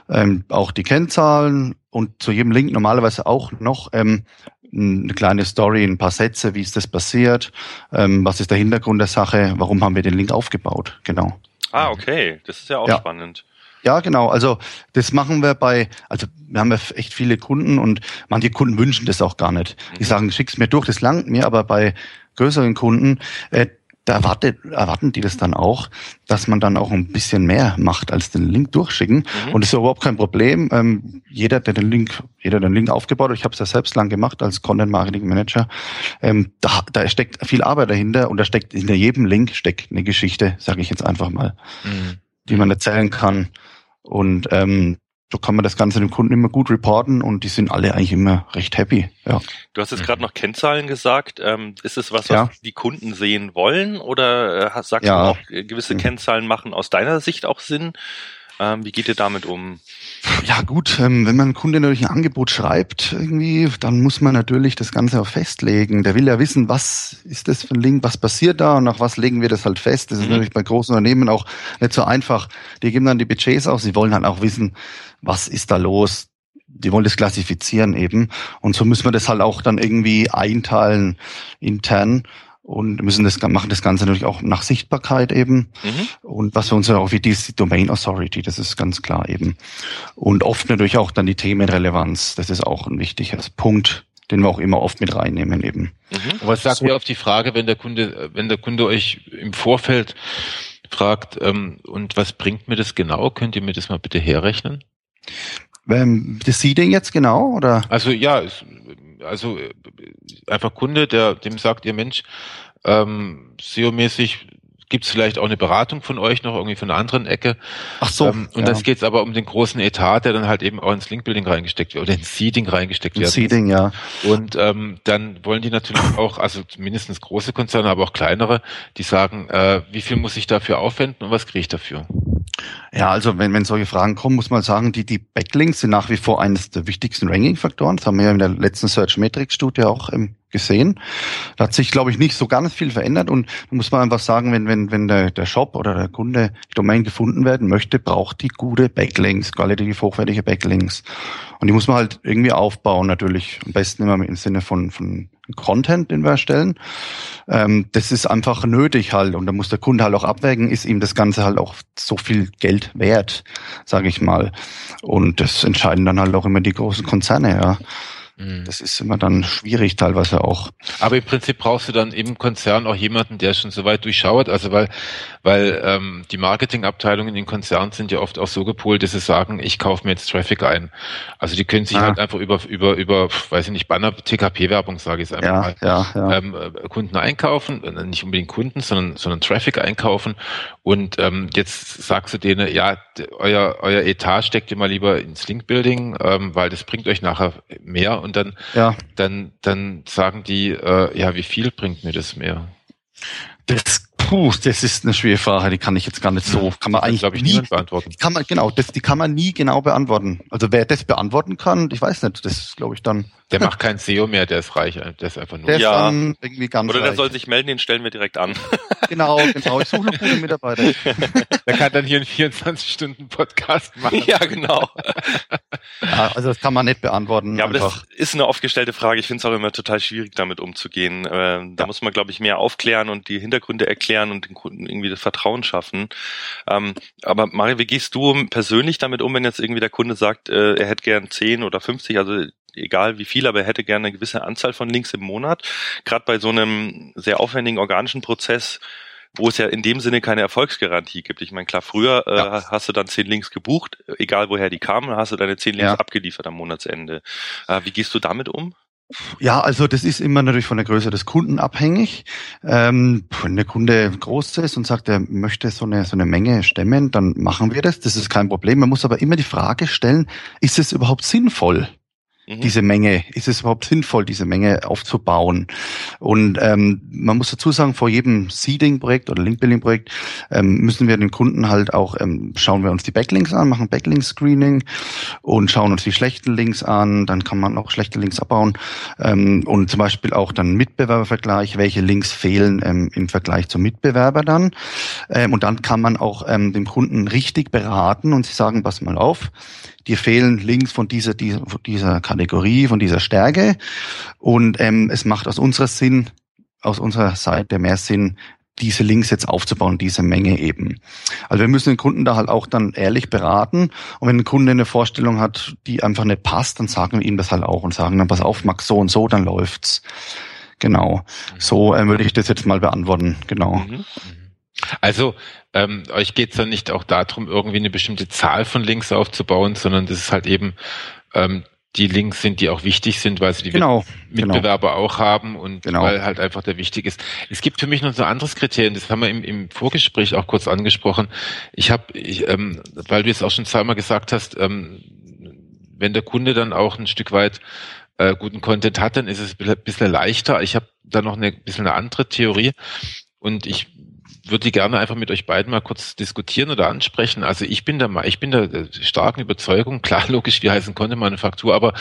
ähm, auch die Kennzahlen und zu jedem Link normalerweise auch noch ähm, eine kleine Story, ein paar Sätze, wie ist das passiert, ähm, was ist der Hintergrund der Sache, warum haben wir den Link aufgebaut, genau. Ah, okay, das ist ja auch ja. spannend. Ja, genau. Also das machen wir bei, also wir haben ja echt viele Kunden und manche Kunden wünschen das auch gar nicht. Die mhm. sagen, schick's mir durch, das langt mir, aber bei größeren Kunden, äh, da erwartet, erwarten die das dann auch, dass man dann auch ein bisschen mehr macht als den Link durchschicken. Mhm. Und das ist überhaupt kein Problem. Ähm, jeder, der den Link, jeder den Link aufgebaut hat, ich habe es ja selbst lang gemacht als Content Marketing Manager, ähm, da, da steckt viel Arbeit dahinter und da steckt hinter jedem Link steckt eine Geschichte, sage ich jetzt einfach mal, mhm. die man erzählen kann. Und ähm, so kann man das Ganze dem Kunden immer gut reporten und die sind alle eigentlich immer recht happy. Ja. Du hast jetzt gerade noch Kennzahlen gesagt. Ähm, ist es was, was ja. die Kunden sehen wollen oder äh, sagst ja. du auch, äh, gewisse mhm. Kennzahlen machen aus deiner Sicht auch Sinn? Ähm, wie geht ihr damit um? Ja gut, ähm, wenn man Kunde natürlich ein Angebot schreibt, irgendwie, dann muss man natürlich das Ganze auch festlegen. Der will ja wissen, was ist das für ein Link, was passiert da und nach was legen wir das halt fest. Das ist mhm. natürlich bei großen Unternehmen auch nicht so einfach. Die geben dann die Budgets aus, sie wollen halt auch wissen, was ist da los. Die wollen das klassifizieren eben. Und so müssen wir das halt auch dann irgendwie einteilen intern und müssen das machen das Ganze natürlich auch nach Sichtbarkeit eben. Mhm. Und was für uns auch wie die Domain Authority, das ist ganz klar eben. Und oft natürlich auch dann die Themenrelevanz, das ist auch ein wichtiger Punkt, den wir auch immer oft mit reinnehmen eben. Mhm. Was sagt so. ihr auf die Frage, wenn der Kunde, wenn der Kunde euch im Vorfeld fragt, ähm, und was bringt mir das genau? Könnt ihr mir das mal bitte herrechnen? Ähm, das Seeding jetzt genau, oder? Also ja, also äh, einfach Kunde, der dem sagt, ihr Mensch, ähm, SEO-mäßig gibt es vielleicht auch eine Beratung von euch noch irgendwie von einer anderen Ecke. Ach so. Ähm, und ja. das geht aber um den großen Etat, der dann halt eben auch ins Linkbuilding reingesteckt wird oder ins Seeding reingesteckt wird. Seeding, ja. Und ähm, dann wollen die natürlich auch, also mindestens große Konzerne, aber auch kleinere, die sagen, äh, wie viel muss ich dafür aufwenden und was kriege ich dafür? Ja, also wenn, wenn solche Fragen kommen, muss man sagen, die, die Backlinks sind nach wie vor eines der wichtigsten Ranking-Faktoren. Das haben wir ja in der letzten Search Metrics-Studie auch ähm, gesehen. Da hat sich, glaube ich, nicht so ganz viel verändert und da muss man einfach sagen, wenn, wenn, wenn der, der Shop oder der Kunde die Domain gefunden werden möchte, braucht die gute Backlinks, qualitativ hochwertige Backlinks. Und die muss man halt irgendwie aufbauen, natürlich. Am besten immer im Sinne von, von Content, den wir erstellen. Ähm, das ist einfach nötig halt und da muss der Kunde halt auch abwägen, ist ihm das Ganze halt auch so viel Geld wert, sage ich mal. Und das entscheiden dann halt auch immer die großen Konzerne, ja. Mhm. Das ist immer dann schwierig teilweise auch. Aber im Prinzip brauchst du dann im Konzern auch jemanden, der schon so weit durchschaut. Also weil, weil ähm, die Marketingabteilungen in Konzernen sind ja oft auch so gepolt, dass sie sagen, ich kaufe mir jetzt Traffic ein. Also die können sich ah. halt einfach über, über, über, weiß ich nicht, Banner, TKP-Werbung, sage ich es einfach ja, mal, ja, ja. Ähm, äh, Kunden einkaufen, äh, nicht unbedingt Kunden, sondern, sondern Traffic einkaufen. Und ähm, jetzt sagst du denen, ja, euer, euer Etat steckt ihr mal lieber ins Link-Building, ähm, weil das bringt euch nachher mehr. Und und dann, ja. dann, dann sagen die, äh, ja, wie viel bringt mir das mehr? Das Puh, das ist eine schwere Frage, die kann ich jetzt gar nicht so, kann man eigentlich, glaube ich, nie beantworten. Kann man, genau, das, die kann man nie genau beantworten. Also wer das beantworten kann, ich weiß nicht, das glaube ich dann. Der macht kein SEO mehr, der ist reich, der ist einfach nur. Der ja. dann irgendwie ganz Oder der reich. soll sich melden, den stellen wir direkt an. Genau, genau, ich suche noch gute Mitarbeiter. Der kann dann hier einen 24-Stunden-Podcast machen. Ja, genau. Ja, also das kann man nicht beantworten. Ja, aber einfach. das ist eine oft gestellte Frage. Ich finde es auch immer total schwierig, damit umzugehen. Äh, da ja. muss man, glaube ich, mehr aufklären und die Hintergründe erklären erklären und den Kunden irgendwie das Vertrauen schaffen. Ähm, aber Mario, wie gehst du persönlich damit um, wenn jetzt irgendwie der Kunde sagt, äh, er hätte gern 10 oder 50, also egal wie viel, aber er hätte gerne eine gewisse Anzahl von Links im Monat. Gerade bei so einem sehr aufwendigen organischen Prozess, wo es ja in dem Sinne keine Erfolgsgarantie gibt. Ich meine, klar, früher äh, ja. hast du dann zehn Links gebucht, egal woher die kamen, hast du deine zehn Links ja. abgeliefert am Monatsende. Äh, wie gehst du damit um? Ja, also das ist immer natürlich von der Größe des Kunden abhängig. Ähm, wenn der Kunde groß ist und sagt, er möchte so eine, so eine Menge stemmen, dann machen wir das. Das ist kein Problem. Man muss aber immer die Frage stellen, ist es überhaupt sinnvoll? Mhm. diese Menge, ist es überhaupt sinnvoll, diese Menge aufzubauen? Und ähm, man muss dazu sagen, vor jedem Seeding-Projekt oder Link-Building-Projekt ähm, müssen wir den Kunden halt auch, ähm, schauen wir uns die Backlinks an, machen Backlink-Screening und schauen uns die schlechten Links an, dann kann man auch schlechte Links abbauen ähm, und zum Beispiel auch dann Mitbewerbervergleich, welche Links fehlen ähm, im Vergleich zum Mitbewerber dann. Ähm, und dann kann man auch ähm, dem Kunden richtig beraten und sie sagen, pass mal auf, dir fehlen Links von dieser, dieser, von dieser Kategorie, von dieser Stärke. Und ähm, es macht aus unserer Sinn, aus unserer Seite mehr Sinn, diese Links jetzt aufzubauen, diese Menge eben. Also wir müssen den Kunden da halt auch dann ehrlich beraten. Und wenn ein Kunde eine Vorstellung hat, die einfach nicht passt, dann sagen wir ihm das halt auch und sagen dann, pass auf, Max, so und so, dann läuft's. Genau. So äh, würde ich das jetzt mal beantworten. Genau. Mhm. Also ähm, euch geht's dann nicht auch darum, irgendwie eine bestimmte Zahl von Links aufzubauen, sondern das ist halt eben ähm, die Links sind, die auch wichtig sind, weil sie die genau, genau. Mitbewerber genau. auch haben und genau. weil halt einfach der wichtig ist. Es gibt für mich noch so ein anderes Kriterium, das haben wir im, im Vorgespräch auch kurz angesprochen. Ich habe, ähm, weil du jetzt auch schon zweimal gesagt hast, ähm, wenn der Kunde dann auch ein Stück weit äh, guten Content hat, dann ist es ein bisschen leichter. Ich habe da noch eine bisschen eine andere Theorie und ich würde die gerne einfach mit euch beiden mal kurz diskutieren oder ansprechen. Also ich bin der, ich bin der starken Überzeugung, klar, logisch, wie heißen konnte Manufaktur, aber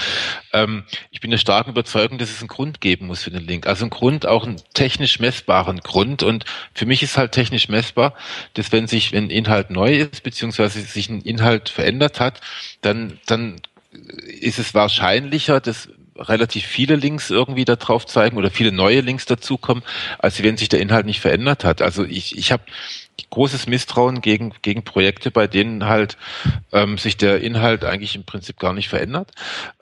ähm, ich bin der starken Überzeugung, dass es einen Grund geben muss für den Link. Also einen Grund, auch einen technisch messbaren Grund. Und für mich ist halt technisch messbar, dass wenn sich, wenn Inhalt neu ist, beziehungsweise sich ein Inhalt verändert hat, dann, dann ist es wahrscheinlicher, dass relativ viele Links irgendwie da drauf zeigen oder viele neue Links dazukommen, als wenn sich der Inhalt nicht verändert hat. Also ich, ich habe großes Misstrauen gegen, gegen Projekte, bei denen halt ähm, sich der Inhalt eigentlich im Prinzip gar nicht verändert,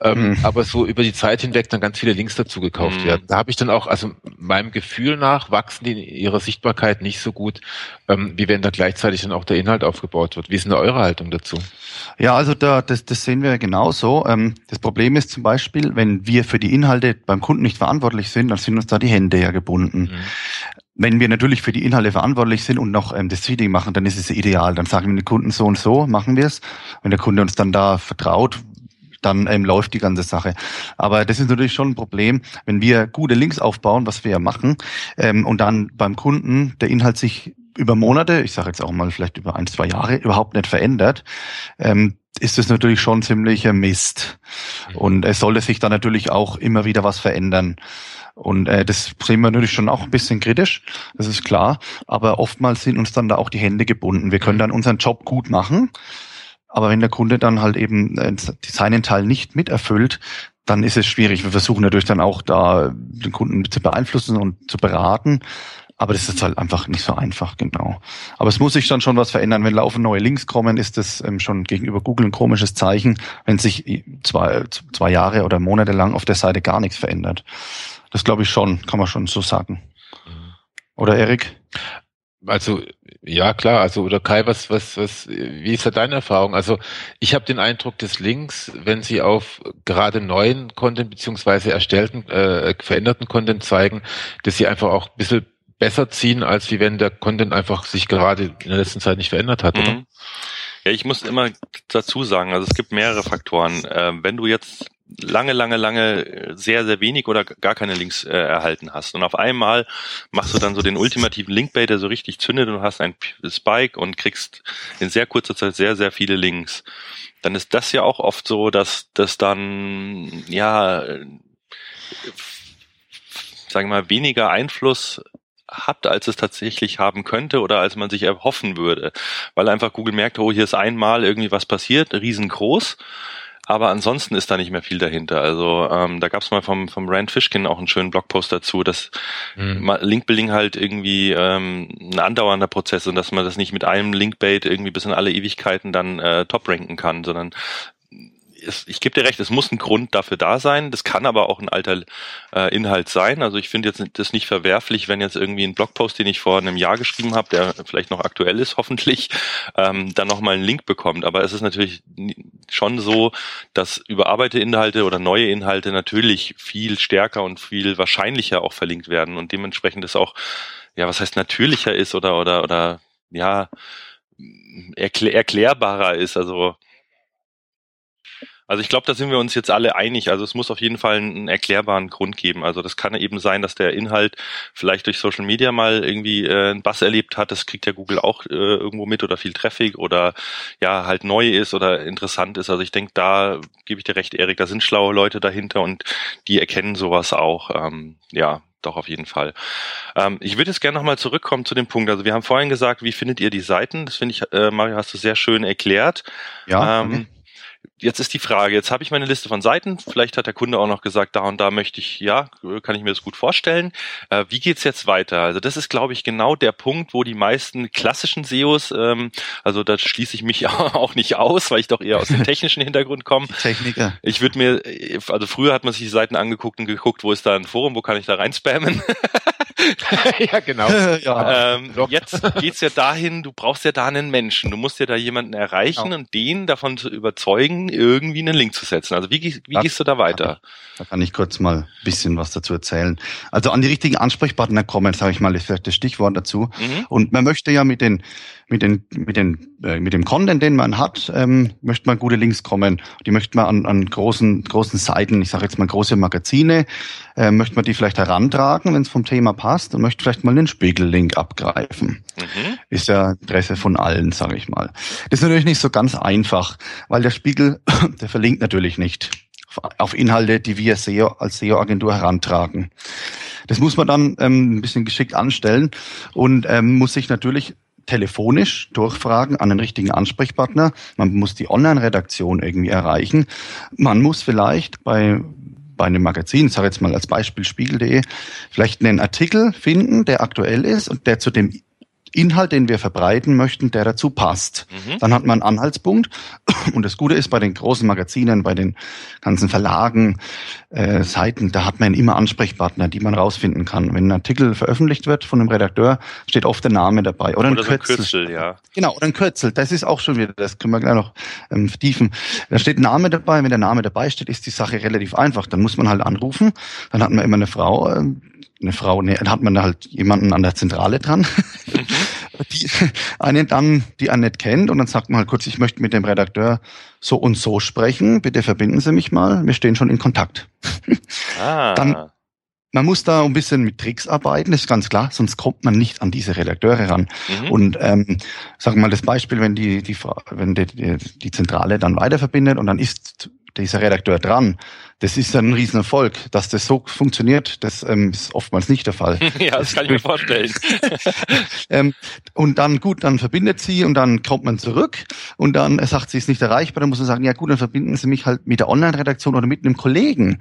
ähm, mhm. aber so über die Zeit hinweg dann ganz viele Links dazu gekauft mhm. werden. Da habe ich dann auch, also meinem Gefühl nach, wachsen die in ihrer Sichtbarkeit nicht so gut, ähm, wie wenn da gleichzeitig dann auch der Inhalt aufgebaut wird. Wie ist denn eure Haltung dazu? Ja, also da, das, das sehen wir genauso. Ähm, das Problem ist zum Beispiel, wenn wir für die Inhalte beim Kunden nicht verantwortlich sind, dann sind uns da die Hände ja gebunden. Mhm. Wenn wir natürlich für die Inhalte verantwortlich sind und noch ähm, das Feeding machen, dann ist es ideal. Dann sagen wir den Kunden so und so, machen wir es. Wenn der Kunde uns dann da vertraut, dann ähm, läuft die ganze Sache. Aber das ist natürlich schon ein Problem, wenn wir gute Links aufbauen, was wir ja machen, ähm, und dann beim Kunden der Inhalt sich über Monate, ich sage jetzt auch mal vielleicht über ein, zwei Jahre, überhaupt nicht verändert, ähm, ist das natürlich schon ziemlicher Mist. Mhm. Und es sollte sich da natürlich auch immer wieder was verändern. Und äh, das sehen wir natürlich schon auch ein bisschen kritisch, das ist klar. Aber oftmals sind uns dann da auch die Hände gebunden. Wir können dann unseren Job gut machen, aber wenn der Kunde dann halt eben äh, seinen Teil nicht miterfüllt, dann ist es schwierig. Wir versuchen natürlich dann auch da den Kunden zu beeinflussen und zu beraten. Aber das ist halt einfach nicht so einfach, genau. Aber es muss sich dann schon was verändern. Wenn laufend neue Links kommen, ist das ähm, schon gegenüber Google ein komisches Zeichen, wenn sich zwei, zwei Jahre oder Monate lang auf der Seite gar nichts verändert. Das glaube ich schon, kann man schon so sagen. Oder Erik? Also ja klar, also oder Kai, was was was wie ist da deine Erfahrung? Also ich habe den Eindruck des Links, wenn sie auf gerade neuen Content beziehungsweise erstellten äh, veränderten Content zeigen, dass sie einfach auch ein bisschen besser ziehen, als wie wenn der Content einfach sich gerade in der letzten Zeit nicht verändert hat, mhm. oder? Ja, ich muss immer dazu sagen, also es gibt mehrere Faktoren. Äh, wenn du jetzt lange, lange, lange sehr, sehr wenig oder gar keine Links äh, erhalten hast. Und auf einmal machst du dann so den ultimativen Linkbait, der so richtig zündet und hast ein Spike und kriegst in sehr kurzer Zeit sehr, sehr viele Links. Dann ist das ja auch oft so, dass das dann, ja, sagen wir mal, weniger Einfluss hat, als es tatsächlich haben könnte oder als man sich erhoffen würde. Weil einfach Google merkt, oh, hier ist einmal irgendwie was passiert, riesengroß aber ansonsten ist da nicht mehr viel dahinter. Also ähm, da gab es mal vom, vom Rand Fishkin auch einen schönen Blogpost dazu, dass mhm. Linkbuilding halt irgendwie ähm, ein andauernder Prozess ist und dass man das nicht mit einem Linkbait irgendwie bis in alle Ewigkeiten dann äh, top ranken kann, sondern es, ich gebe dir recht, es muss ein Grund dafür da sein. Das kann aber auch ein alter äh, Inhalt sein. Also ich finde jetzt das nicht verwerflich, wenn jetzt irgendwie ein Blogpost, den ich vor einem Jahr geschrieben habe, der vielleicht noch aktuell ist, hoffentlich, ähm, dann nochmal einen Link bekommt. Aber es ist natürlich schon so, dass überarbeitete Inhalte oder neue Inhalte natürlich viel stärker und viel wahrscheinlicher auch verlinkt werden und dementsprechend ist auch, ja, was heißt natürlicher ist oder oder oder ja erklär, erklärbarer ist. Also also ich glaube, da sind wir uns jetzt alle einig. Also es muss auf jeden Fall einen erklärbaren Grund geben. Also das kann eben sein, dass der Inhalt vielleicht durch Social Media mal irgendwie äh, einen Bass erlebt hat. Das kriegt ja Google auch äh, irgendwo mit oder viel Traffic oder ja halt neu ist oder interessant ist. Also ich denke, da gebe ich dir recht, Erik. Da sind schlaue Leute dahinter und die erkennen sowas auch. Ähm, ja, doch auf jeden Fall. Ähm, ich würde jetzt gerne nochmal zurückkommen zu dem Punkt. Also wir haben vorhin gesagt, wie findet ihr die Seiten? Das finde ich, äh, Mario, hast du sehr schön erklärt. Ja. Ähm, okay jetzt ist die Frage, jetzt habe ich meine Liste von Seiten, vielleicht hat der Kunde auch noch gesagt, da und da möchte ich, ja, kann ich mir das gut vorstellen. Äh, wie geht's jetzt weiter? Also das ist, glaube ich, genau der Punkt, wo die meisten klassischen SEOs, ähm, also da schließe ich mich auch nicht aus, weil ich doch eher aus dem technischen Hintergrund komme. Techniker. Ich würde mir, also früher hat man sich die Seiten angeguckt und geguckt, wo ist da ein Forum, wo kann ich da rein spammen? ja, genau. ja. Ähm, jetzt geht's ja dahin, du brauchst ja da einen Menschen. Du musst ja da jemanden erreichen genau. und den davon zu überzeugen, irgendwie einen Link zu setzen. Also wie, wie da, gehst du da weiter? Da kann ich kurz mal ein bisschen was dazu erzählen. Also an die richtigen Ansprechpartner kommen, sage ich mal, ist vielleicht das Stichwort dazu. Mhm. Und man möchte ja mit den mit den mit den äh, mit dem Content, den man hat, ähm, möchte man gute Links kommen. Die möchte man an, an großen großen Seiten, ich sage jetzt mal große Magazine, äh, möchte man die vielleicht herantragen, wenn es vom Thema passt, und möchte vielleicht mal den Spiegel-Link abgreifen. Mhm. Ist ja Interesse von allen, sage ich mal. Das ist natürlich nicht so ganz einfach, weil der Spiegel, der verlinkt natürlich nicht auf Inhalte, die wir SEO als SEO-Agentur herantragen. Das muss man dann ähm, ein bisschen geschickt anstellen und ähm, muss sich natürlich telefonisch durchfragen an den richtigen Ansprechpartner. Man muss die Online-Redaktion irgendwie erreichen. Man muss vielleicht bei bei einem Magazin, ich sage jetzt mal als Beispiel Spiegel.de, vielleicht einen Artikel finden, der aktuell ist und der zu dem Inhalt, den wir verbreiten möchten, der dazu passt. Mhm. Dann hat man einen Anhaltspunkt. Und das Gute ist bei den großen Magazinen, bei den ganzen Verlagen, äh, Seiten, da hat man immer Ansprechpartner, die man rausfinden kann. Wenn ein Artikel veröffentlicht wird von einem Redakteur, steht oft der Name dabei. Oder, oder ein, Kürzel. ein Kürzel. ja. Genau, oder ein Kürzel. Das ist auch schon wieder, das können wir gleich noch ähm, vertiefen. Da steht ein Name dabei. Wenn der Name dabei steht, ist die Sache relativ einfach. Dann muss man halt anrufen. Dann hat man immer eine Frau, äh, eine Frau, ne, dann hat man halt jemanden an der Zentrale dran, mhm. die einen dann, die einen nicht kennt und dann sagt man halt kurz, ich möchte mit dem Redakteur so und so sprechen, bitte verbinden Sie mich mal, wir stehen schon in Kontakt. Ah. Dann, man muss da ein bisschen mit Tricks arbeiten, das ist ganz klar, sonst kommt man nicht an diese Redakteure ran. Mhm. Und ähm, sagen wir mal das Beispiel, wenn die, die, wenn die, die, die Zentrale dann weiterverbindet und dann ist dieser Redakteur dran, das ist ein Riesenerfolg. Dass das so funktioniert, das ähm, ist oftmals nicht der Fall. ja, das kann ich mir vorstellen. ähm, und dann gut, dann verbindet sie und dann kommt man zurück und dann sagt sie, ist nicht erreichbar. Dann muss man sagen, ja gut, dann verbinden Sie mich halt mit der Online-Redaktion oder mit einem Kollegen,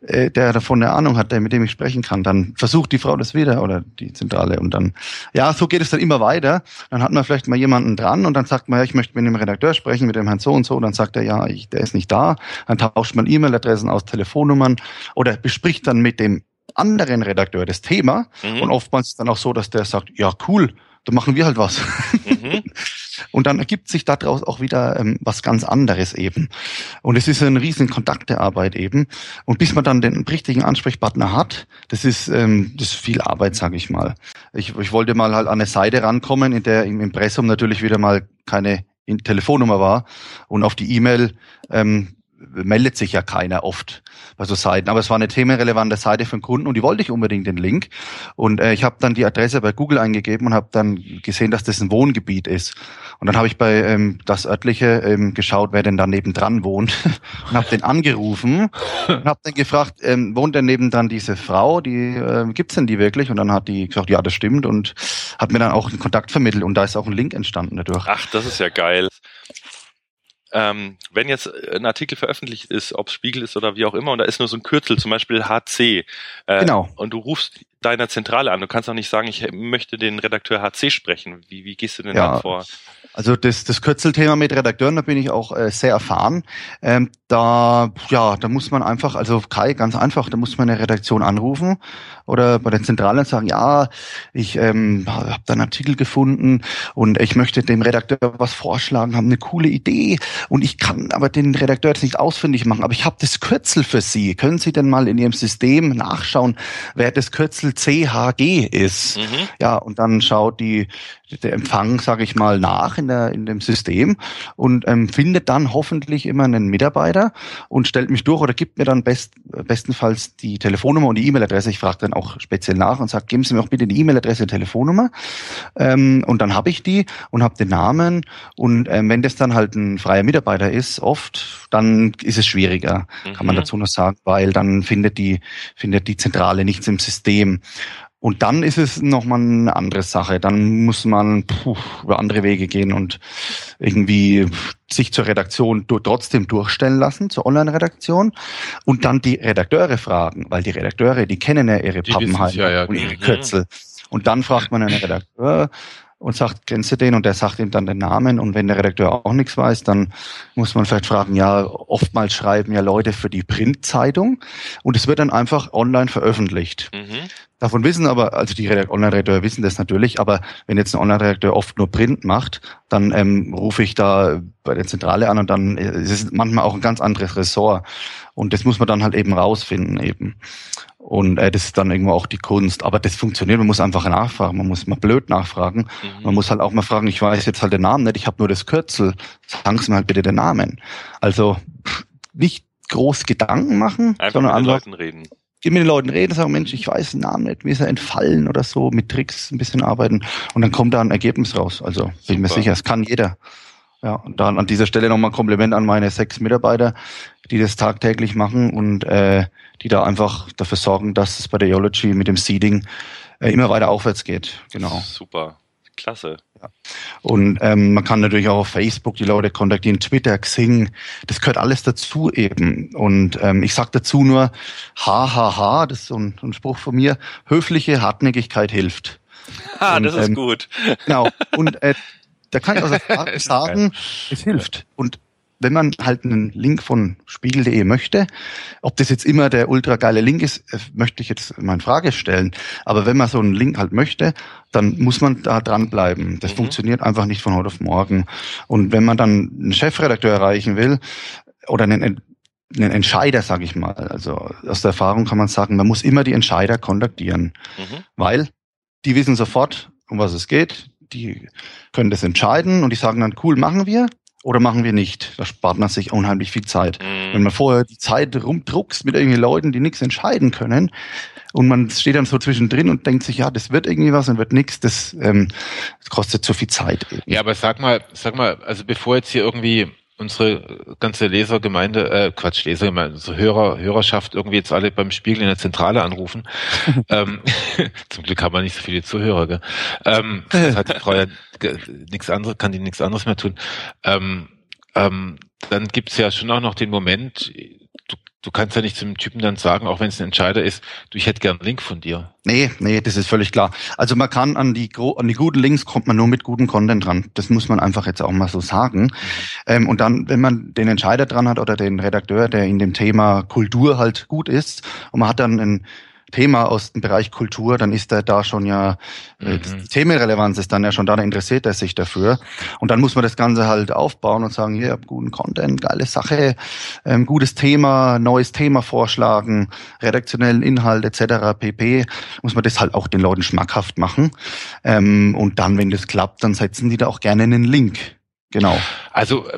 äh, der davon eine Ahnung hat, der mit dem ich sprechen kann. Dann versucht die Frau das wieder oder die Zentrale und dann, ja, so geht es dann immer weiter. Dann hat man vielleicht mal jemanden dran und dann sagt man, ja, ich möchte mit dem Redakteur sprechen, mit dem Herrn so und so. Und dann sagt er, ja, ich, der ist nicht da. Dann tauscht man E-Mail-Adressen aus Telefonnummern oder bespricht dann mit dem anderen Redakteur das Thema. Mhm. Und oftmals ist dann auch so, dass der sagt, ja, cool, da machen wir halt was. Mhm. Und dann ergibt sich daraus auch wieder ähm, was ganz anderes eben. Und es ist ein riesen Kontaktearbeit eben. Und bis man dann den richtigen Ansprechpartner hat, das ist, ähm, das ist viel Arbeit, sage ich mal. Ich, ich wollte mal halt an eine Seite rankommen, in der im Impressum natürlich wieder mal keine Telefonnummer war und auf die E-Mail ähm, meldet sich ja keiner oft bei so Seiten. Aber es war eine themenrelevante Seite für den Kunden und die wollte ich unbedingt den Link. Und äh, ich habe dann die Adresse bei Google eingegeben und habe dann gesehen, dass das ein Wohngebiet ist. Und dann habe ich bei ähm, das örtliche ähm, geschaut, wer denn da nebendran wohnt und habe den angerufen und habe dann gefragt, ähm, wohnt denn nebendran diese Frau? Die äh, gibt's denn die wirklich? Und dann hat die gesagt, ja, das stimmt und hat mir dann auch einen Kontakt vermittelt und da ist auch ein Link entstanden dadurch. Ach, das ist ja geil ähm, wenn jetzt ein Artikel veröffentlicht ist, ob Spiegel ist oder wie auch immer, und da ist nur so ein Kürzel, zum Beispiel HC, äh, genau. und du rufst deiner Zentrale an, du kannst auch nicht sagen, ich möchte den Redakteur HC sprechen. Wie, wie gehst du denn ja. da vor? Also das, das Kürzelthema mit Redakteuren, da bin ich auch äh, sehr erfahren. Ähm, da, ja, da muss man einfach, also Kai, ganz einfach, da muss man eine Redaktion anrufen oder bei der Zentrale sagen, ja, ich ähm, habe da einen Artikel gefunden und ich möchte dem Redakteur was vorschlagen, habe eine coole Idee und ich kann aber den Redakteur jetzt nicht ausfindig machen, aber ich habe das Kürzel für Sie. Können Sie denn mal in Ihrem System nachschauen, wer das Kürzel CHG ist? Mhm. Ja, und dann schaut die der Empfang, sage ich mal, nach in, der, in dem System und ähm, findet dann hoffentlich immer einen Mitarbeiter und stellt mich durch oder gibt mir dann best, bestenfalls die Telefonnummer und die E-Mail-Adresse. Ich frage dann auch speziell nach und sage, geben Sie mir auch bitte die E-Mail-Adresse und Telefonnummer. Ähm, und dann habe ich die und habe den Namen. Und ähm, wenn das dann halt ein freier Mitarbeiter ist, oft, dann ist es schwieriger, mhm. kann man mhm. dazu noch sagen, weil dann findet die, findet die Zentrale nichts im System. Und dann ist es nochmal eine andere Sache. Dann muss man puh, über andere Wege gehen und irgendwie sich zur Redaktion trotzdem durchstellen lassen, zur Online-Redaktion und dann die Redakteure fragen, weil die Redakteure, die kennen ja ihre Pappenheime ja, ja. und ihre. Kürzel. Und dann fragt man einen Redakteur, und sagt, kennst du den? Und der sagt ihm dann den Namen. Und wenn der Redakteur auch nichts weiß, dann muss man vielleicht fragen, ja, oftmals schreiben ja Leute für die Printzeitung und es wird dann einfach online veröffentlicht. Mhm. Davon wissen aber, also die Online-Redakteure wissen das natürlich, aber wenn jetzt ein Online-Redakteur oft nur Print macht, dann ähm, rufe ich da bei der Zentrale an und dann ist es manchmal auch ein ganz anderes Ressort. Und das muss man dann halt eben rausfinden eben. Und äh, das ist dann irgendwo auch die Kunst. Aber das funktioniert, man muss einfach nachfragen, man muss mal blöd nachfragen. Mhm. Man muss halt auch mal fragen, ich weiß jetzt halt den Namen nicht, ich habe nur das Kürzel, sagen Sie mir halt bitte den Namen. Also nicht groß Gedanken machen, einfach sondern mit den Leuten reden. Geh mit den Leuten reden, sagen, Mensch, ich weiß den Namen nicht, mir ist er entfallen oder so, mit Tricks ein bisschen arbeiten und dann kommt da ein Ergebnis raus. Also bin ich mir sicher, es kann jeder. Ja, und dann an dieser Stelle nochmal Kompliment an meine sechs Mitarbeiter, die das tagtäglich machen und äh, die da einfach dafür sorgen, dass es bei der Eology mit dem Seeding äh, immer weiter aufwärts geht. Genau. Super. Klasse. Ja. Und ähm, man kann natürlich auch auf Facebook die Leute kontaktieren, Twitter, Xing, das gehört alles dazu eben. Und ähm, ich sage dazu nur, hahaha, das ist so ein, ein Spruch von mir, höfliche Hartnäckigkeit hilft. Ah, und, das ist ähm, gut. Genau. Und äh, da kann ich Erfahrung sagen, es hilft. Und wenn man halt einen Link von spiegel.de möchte, ob das jetzt immer der ultra geile Link ist, äh, möchte ich jetzt mal in Frage stellen. Aber wenn man so einen Link halt möchte, dann muss man da dranbleiben. Das mhm. funktioniert einfach nicht von heute auf morgen. Und wenn man dann einen Chefredakteur erreichen will oder einen, einen Entscheider, sage ich mal, also aus der Erfahrung kann man sagen, man muss immer die Entscheider kontaktieren, mhm. weil die wissen sofort, um was es geht. Die können das entscheiden und die sagen dann, cool, machen wir oder machen wir nicht. Da spart man sich unheimlich viel Zeit. Mhm. Wenn man vorher die Zeit rumdruckst mit irgendwelchen Leuten, die nichts entscheiden können, und man steht dann so zwischendrin und denkt sich, ja, das wird irgendwie was und wird nichts, das, ähm, das kostet zu viel Zeit. Eben. Ja, aber sag mal, sag mal, also bevor jetzt hier irgendwie unsere ganze Lesergemeinde, äh, Quatsch, Lesergemeinde, unsere Hörer, Hörerschaft irgendwie jetzt alle beim Spiegel in der Zentrale anrufen. ähm, zum Glück haben wir nicht so viele Zuhörer, gell? Ähm, das hat die Frau ja nichts anderes, kann die nichts anderes mehr tun. Ähm, ähm, dann gibt's ja schon auch noch den Moment, du kannst ja nicht zum Typen dann sagen, auch wenn es ein Entscheider ist, du, ich hätte gern einen Link von dir. Nee, nee, das ist völlig klar. Also man kann an die, an die guten Links kommt man nur mit gutem Content dran. Das muss man einfach jetzt auch mal so sagen. Ähm, und dann, wenn man den Entscheider dran hat oder den Redakteur, der in dem Thema Kultur halt gut ist und man hat dann einen Thema aus dem Bereich Kultur, dann ist er da schon ja, äh, mhm. die Themenrelevanz ist dann ja schon da, da interessiert er sich dafür. Und dann muss man das Ganze halt aufbauen und sagen, hier, guten Content, geile Sache, ähm, gutes Thema, neues Thema vorschlagen, redaktionellen Inhalt etc. pp. Muss man das halt auch den Leuten schmackhaft machen. Ähm, und dann, wenn das klappt, dann setzen die da auch gerne einen Link. Genau. Also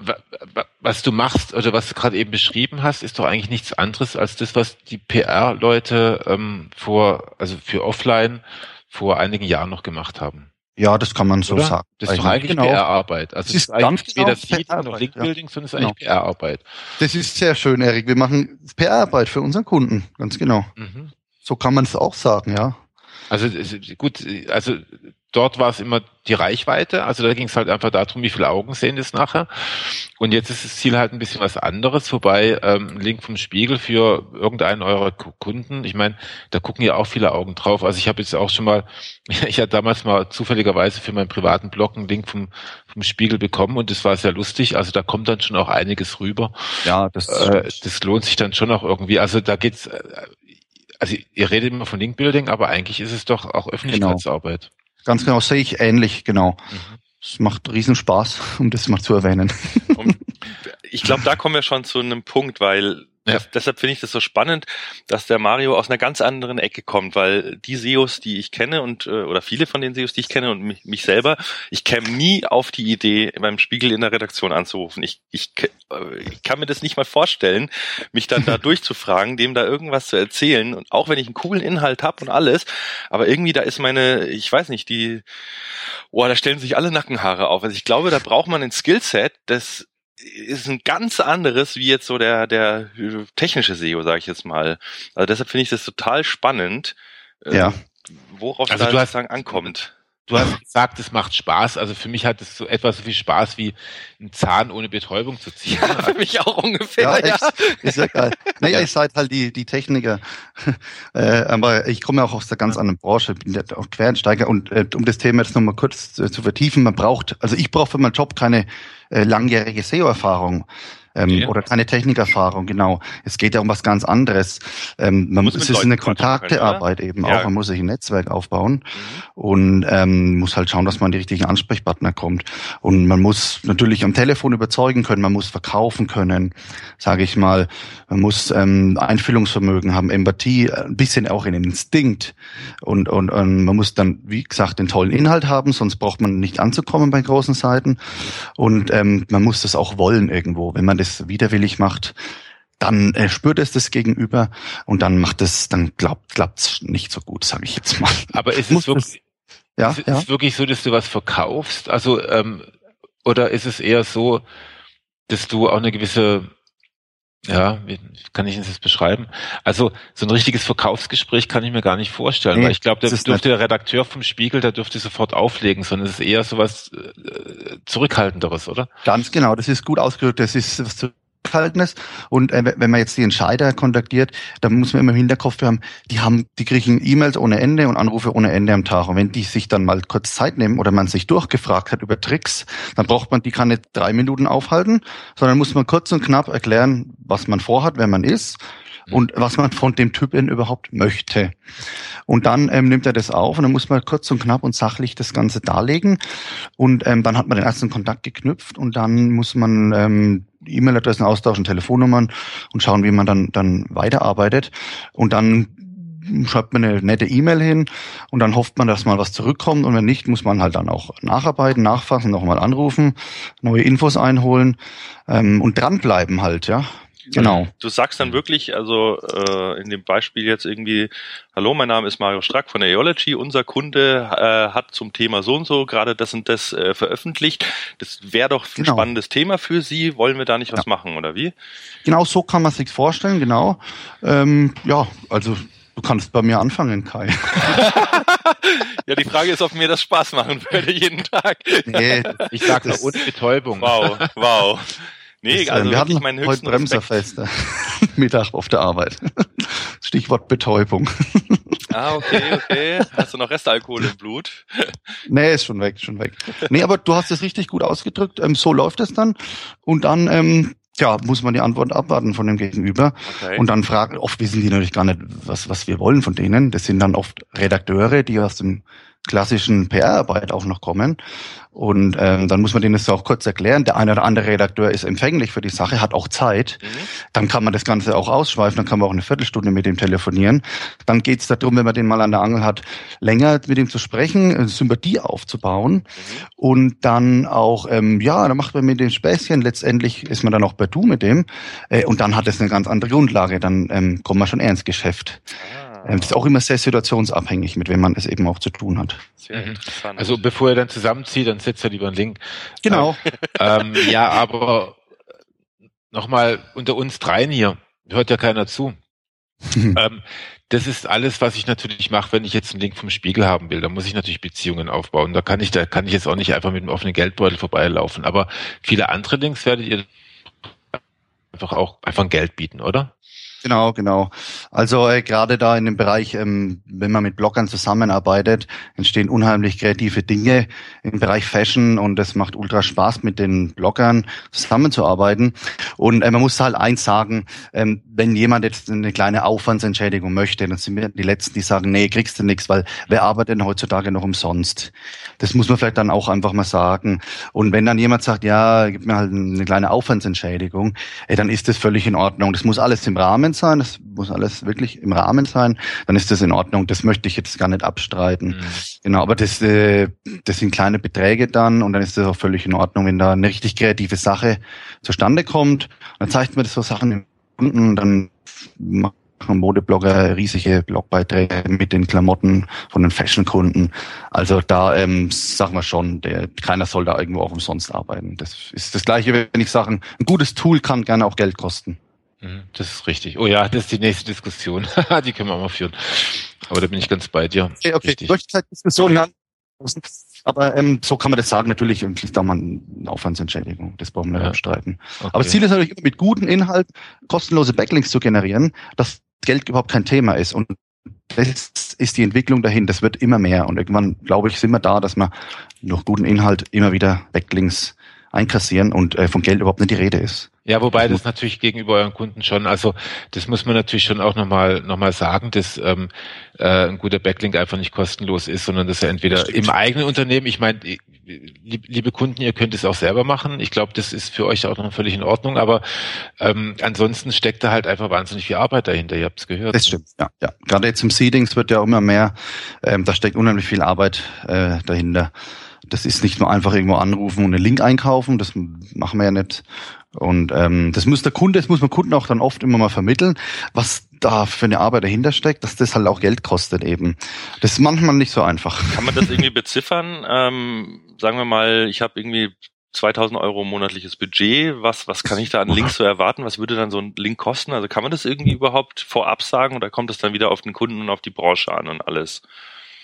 was du machst oder was du gerade eben beschrieben hast, ist doch eigentlich nichts anderes als das, was die PR-Leute ähm, vor, also für Offline vor einigen Jahren noch gemacht haben. Ja, das kann man so oder? sagen. Das ist doch eigentlich genau. PR-Arbeit. Also das ist, ist eigentlich weder Seed noch Link-Building, ja. sondern es ist eigentlich genau. PR-Arbeit. Das ist sehr schön, Erik. Wir machen PR-Arbeit für unseren Kunden, ganz genau. Mhm. So kann man es auch sagen, ja. Also gut, also dort war es immer die Reichweite, also da ging es halt einfach darum, wie viele Augen sehen das nachher. Und jetzt ist das Ziel halt ein bisschen was anderes, wobei ähm, ein Link vom Spiegel für irgendeinen eurer Kunden, ich meine, da gucken ja auch viele Augen drauf. Also ich habe jetzt auch schon mal, ich hatte damals mal zufälligerweise für meinen privaten Blog einen Link vom, vom Spiegel bekommen und das war sehr lustig. Also da kommt dann schon auch einiges rüber. Ja, das, äh, das lohnt sich dann schon auch irgendwie. Also da geht's, äh, also ihr redet immer von Linkbuilding, aber eigentlich ist es doch auch Öffentlichkeitsarbeit. Genau. Ganz genau, sehe ich ähnlich, genau. Mhm. Es macht riesen Spaß, um das mal zu erwähnen. Und ich glaube, da kommen wir schon zu einem Punkt, weil ja. Das, deshalb finde ich das so spannend, dass der Mario aus einer ganz anderen Ecke kommt, weil die SEOs, die ich kenne und äh, oder viele von den SEOs, die ich kenne und mich, mich selber, ich käme nie auf die Idee, beim Spiegel in der Redaktion anzurufen. Ich, ich, äh, ich kann mir das nicht mal vorstellen, mich dann da durchzufragen, dem da irgendwas zu erzählen und auch wenn ich einen coolen Inhalt habe und alles, aber irgendwie da ist meine, ich weiß nicht, die, boah, da stellen sich alle Nackenhaare auf. Also ich glaube, da braucht man ein Skillset, das ist ein ganz anderes wie jetzt so der der technische SEO, sage ich jetzt mal. Also deshalb finde ich das total spannend, ja. Ähm, worauf also da sozusagen ankommt. Du hast gesagt, es macht Spaß. Also für mich hat es so etwas so viel Spaß wie einen Zahn ohne Betäubung zu ziehen. Ja, für mich auch ungefähr. Ja, ja. ist ja geil. Naja, ihr seid halt die, die Techniker. Äh, aber ich komme ja auch aus der ganz anderen Branche, bin ja auch Quereinsteiger. Und äh, um das Thema jetzt nochmal kurz äh, zu vertiefen, man braucht, also ich brauche für meinen Job keine äh, langjährige SEO-Erfahrung ähm, okay. oder keine Technikerfahrung, genau. Es geht ja um was ganz anderes. Ähm, man muss, es ist eine Kontaktearbeit eben ja. auch, man muss sich ein Netzwerk aufbauen mhm. und ähm, muss halt schauen, dass man die richtigen Ansprechpartner kommt. Und man muss natürlich am Telefon überzeugen können, man muss verkaufen können, sage ich mal. Man muss ähm, Einfühlungsvermögen haben, Empathie, ein bisschen auch in den Instinkt. Und, und, und man muss dann, wie gesagt, den tollen Inhalt haben, sonst braucht man nicht anzukommen bei großen Seiten. Und ähm, man muss das auch wollen irgendwo. Wenn man das widerwillig macht, dann äh, spürt es das Gegenüber und dann macht es, dann glaubt glaubt's nicht so gut, sage ich jetzt mal. Aber ist es wirklich, ja, ist, ja? es wirklich so, dass du was verkaufst? Also ähm, oder ist es eher so, dass du auch eine gewisse ja, wie kann ich das beschreiben? Also so ein richtiges Verkaufsgespräch kann ich mir gar nicht vorstellen, nee, weil ich glaube, da dürfte der Redakteur vom Spiegel, der dürfte sofort auflegen, sondern es ist eher so was äh, zurückhaltenderes, oder? Ganz genau, das ist gut ausgedrückt. Das ist was Zurückhaltendes. Und äh, wenn man jetzt die Entscheider kontaktiert, dann muss man immer im Hinterkopf haben, die haben, die kriegen E-Mails ohne Ende und Anrufe ohne Ende am Tag. Und wenn die sich dann mal kurz Zeit nehmen oder man sich durchgefragt hat über Tricks, dann braucht man die keine drei Minuten aufhalten, sondern muss man kurz und knapp erklären, was man vorhat, wer man ist und was man von dem Typen überhaupt möchte. Und dann ähm, nimmt er das auf und dann muss man kurz und knapp und sachlich das Ganze darlegen. Und ähm, dann hat man den ersten Kontakt geknüpft und dann muss man ähm, E-Mail-Adressen austauschen, Telefonnummern und schauen, wie man dann, dann weiterarbeitet. Und dann schreibt man eine nette E-Mail hin und dann hofft man, dass mal was zurückkommt und wenn nicht, muss man halt dann auch nacharbeiten, nachfassen, nochmal anrufen, neue Infos einholen ähm, und dranbleiben halt, ja. Genau. Du sagst dann wirklich, also äh, in dem Beispiel jetzt irgendwie, hallo, mein Name ist Mario Strack von der Eology, unser Kunde äh, hat zum Thema so und so gerade das und das äh, veröffentlicht. Das wäre doch ein genau. spannendes Thema für Sie. Wollen wir da nicht was ja. machen oder wie? Genau, so kann man sich vorstellen, genau. Ähm, ja, also Du kannst bei mir anfangen, Kai. ja, die Frage ist, ob mir das Spaß machen würde jeden Tag. Nee, ich sag nur und Betäubung. Wow, wow. Nee, also wir hatten meinen heute Bremserfeste. Mittag auf der Arbeit. Stichwort Betäubung. Ah, okay, okay. Hast du noch Restalkohol im Blut? nee, ist schon weg, schon weg. Nee, aber du hast es richtig gut ausgedrückt. Ähm, so läuft es dann. Und dann, ähm, ja, muss man die Antwort abwarten von dem Gegenüber. Okay. Und dann fragen, oft wissen die natürlich gar nicht, was, was wir wollen von denen. Das sind dann oft Redakteure, die aus dem klassischen PR-Arbeit auch noch kommen. Und ähm, dann muss man denen das auch kurz erklären. Der eine oder andere Redakteur ist empfänglich für die Sache, hat auch Zeit. Mhm. Dann kann man das Ganze auch ausschweifen, dann kann man auch eine Viertelstunde mit dem telefonieren. Dann geht es darum, wenn man den mal an der Angel hat, länger mit ihm zu sprechen, äh, Sympathie aufzubauen. Mhm. Und dann auch, ähm, ja, dann macht man mit dem Späßchen, letztendlich ist man dann auch bei Du mit dem. Äh, und dann hat es eine ganz andere Grundlage. Dann ähm, kommt man schon eher ins Geschäft. Ah. Das ist auch immer sehr situationsabhängig, mit wem man es eben auch zu tun hat. Mhm. Also bevor er dann zusammenzieht, dann setzt er lieber einen Link. Genau. Ähm, ja, aber nochmal unter uns dreien hier, hört ja keiner zu. ähm, das ist alles, was ich natürlich mache, wenn ich jetzt einen Link vom Spiegel haben will. Da muss ich natürlich Beziehungen aufbauen. Da kann ich, da kann ich jetzt auch nicht einfach mit einem offenen Geldbeutel vorbeilaufen. Aber viele andere Links werdet ihr einfach auch einfach ein Geld bieten, oder? Genau, genau. Also äh, gerade da in dem Bereich, ähm, wenn man mit Bloggern zusammenarbeitet, entstehen unheimlich kreative Dinge im Bereich Fashion und es macht ultra Spaß, mit den Bloggern zusammenzuarbeiten. Und äh, man muss halt eins sagen, ähm, wenn jemand jetzt eine kleine Aufwandsentschädigung möchte, dann sind wir die Letzten, die sagen, nee, kriegst du nichts, weil wer arbeitet denn heutzutage noch umsonst? Das muss man vielleicht dann auch einfach mal sagen. Und wenn dann jemand sagt, ja, gib mir halt eine kleine Aufwandsentschädigung, äh, dann ist das völlig in Ordnung. Das muss alles im Rahmen Rahmen sein, das muss alles wirklich im Rahmen sein, dann ist das in Ordnung. Das möchte ich jetzt gar nicht abstreiten. Mhm. Genau, aber das, äh, das sind kleine Beträge dann und dann ist das auch völlig in Ordnung, wenn da eine richtig kreative Sache zustande kommt. Dann zeigt man das so Sachen im Kunden, dann machen Modeblogger riesige Blogbeiträge mit den Klamotten von den Fashion-Kunden. Also da ähm, sagen wir schon, der, keiner soll da irgendwo auch umsonst arbeiten. Das ist das Gleiche, wenn ich sage, ein gutes Tool kann gerne auch Geld kosten. Mhm, das ist richtig. Oh ja, das ist die nächste Diskussion. die können wir auch mal führen. Aber da bin ich ganz bei dir. Okay, okay. Richtig. Diskussionen haben. Aber ähm, so kann man das sagen, natürlich, und ist da mal eine Aufwandsentschädigung. Das brauchen wir ja. abstreiten. Okay. Aber das Ziel ist natürlich mit gutem Inhalt kostenlose Backlinks zu generieren, dass Geld überhaupt kein Thema ist. Und das ist die Entwicklung dahin. Das wird immer mehr. Und irgendwann, glaube ich, sind wir da, dass wir durch guten Inhalt immer wieder Backlinks einkassieren und äh, von Geld überhaupt nicht die Rede ist. Ja, wobei das, natürlich gegenüber euren Kunden schon, also das muss man natürlich schon auch nochmal noch mal sagen, dass ähm, äh, ein guter Backlink einfach nicht kostenlos ist, sondern dass er entweder im eigenen Unternehmen, ich meine, liebe Kunden, ihr könnt es auch selber machen. Ich glaube, das ist für euch auch noch völlig in Ordnung, aber ähm, ansonsten steckt da halt einfach wahnsinnig viel Arbeit dahinter, ihr habt es gehört. Das stimmt, ja. ja. Gerade jetzt im Seedings wird ja immer mehr, ähm, da steckt unheimlich viel Arbeit äh, dahinter. Das ist nicht nur einfach irgendwo anrufen und einen Link einkaufen, das machen wir ja nicht. Und ähm, das muss der Kunde, das muss man Kunden auch dann oft immer mal vermitteln, was da für eine Arbeit dahinter steckt, dass das halt auch Geld kostet eben. Das ist manchmal nicht so einfach. Kann man das irgendwie beziffern? Ähm, sagen wir mal, ich habe irgendwie 2000 Euro monatliches Budget. Was, was kann ich da an Links so erwarten? Was würde dann so ein Link kosten? Also kann man das irgendwie überhaupt vorab sagen oder kommt es dann wieder auf den Kunden und auf die Branche an und alles?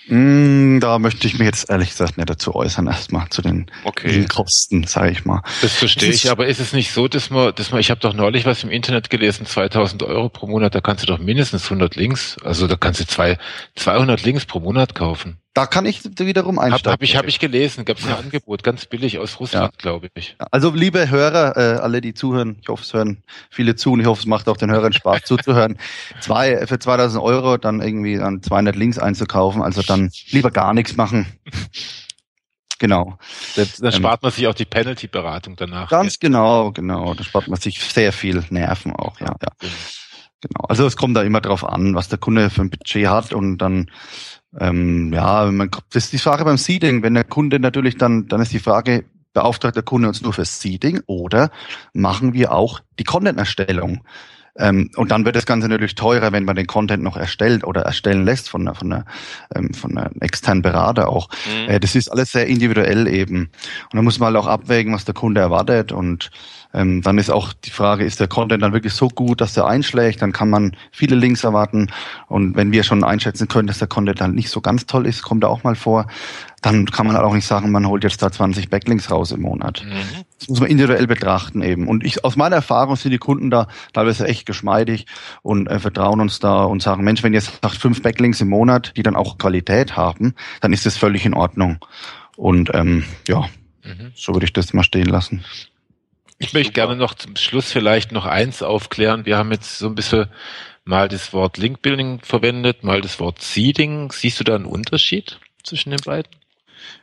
Mm, da möchte ich mich jetzt ehrlich gesagt nicht dazu äußern, erstmal zu den, Okay. den Kosten, sage ich mal. Das verstehe ich, aber ist es nicht so, dass man, dass man, ich habe doch neulich was im Internet gelesen, 2000 Euro pro Monat, da kannst du doch mindestens 100 Links, also da kannst du zwei, 200 Links pro Monat kaufen. Da kann ich wiederum einsteigen. hab ich, hab ich gelesen, gab es ein Angebot, ganz billig aus Russland, glaube ich. Also liebe Hörer, äh, alle die zuhören, ich hoffe es hören viele zu und ich hoffe es macht auch den Hörern Spaß zuzuhören. Zwei, für 2000 Euro dann irgendwie dann 200 Links einzukaufen, also dann lieber gar nichts machen. Genau, Dann, dann Ähm, spart man sich auch die Penalty-Beratung danach. ganz genau, genau. Da spart man sich sehr viel Nerven auch, ja, ja. Genau. Also es kommt da immer drauf an, was der Kunde für ein Budget hat und dann ähm, ja, man, das ist die Frage beim Seeding. Wenn der Kunde natürlich dann, dann ist die Frage, beauftragt der Kunde uns nur fürs Seeding oder machen wir auch die Content-Erstellung? Ähm, und dann wird das Ganze natürlich teurer, wenn man den Content noch erstellt oder erstellen lässt von einer, von einer, ähm, von einer externen Berater auch. Mhm. Äh, das ist alles sehr individuell eben. Und da muss man halt auch abwägen, was der Kunde erwartet. Und ähm, dann ist auch die Frage, ist der Content dann wirklich so gut, dass er einschlägt? Dann kann man viele Links erwarten. Und wenn wir schon einschätzen können, dass der Content dann nicht so ganz toll ist, kommt er auch mal vor, dann kann man halt auch nicht sagen, man holt jetzt da 20 Backlinks raus im Monat. Mhm. Das muss man individuell betrachten eben. Und ich, aus meiner Erfahrung sind die Kunden da teilweise echt geschmeidig und äh, vertrauen uns da und sagen, Mensch, wenn ihr sagt fünf Backlinks im Monat, die dann auch Qualität haben, dann ist das völlig in Ordnung. Und ähm, ja, Mhm. so würde ich das mal stehen lassen. Ich möchte gerne noch zum Schluss vielleicht noch eins aufklären. Wir haben jetzt so ein bisschen mal das Wort Linkbuilding verwendet, mal das Wort Seeding. Siehst du da einen Unterschied zwischen den beiden?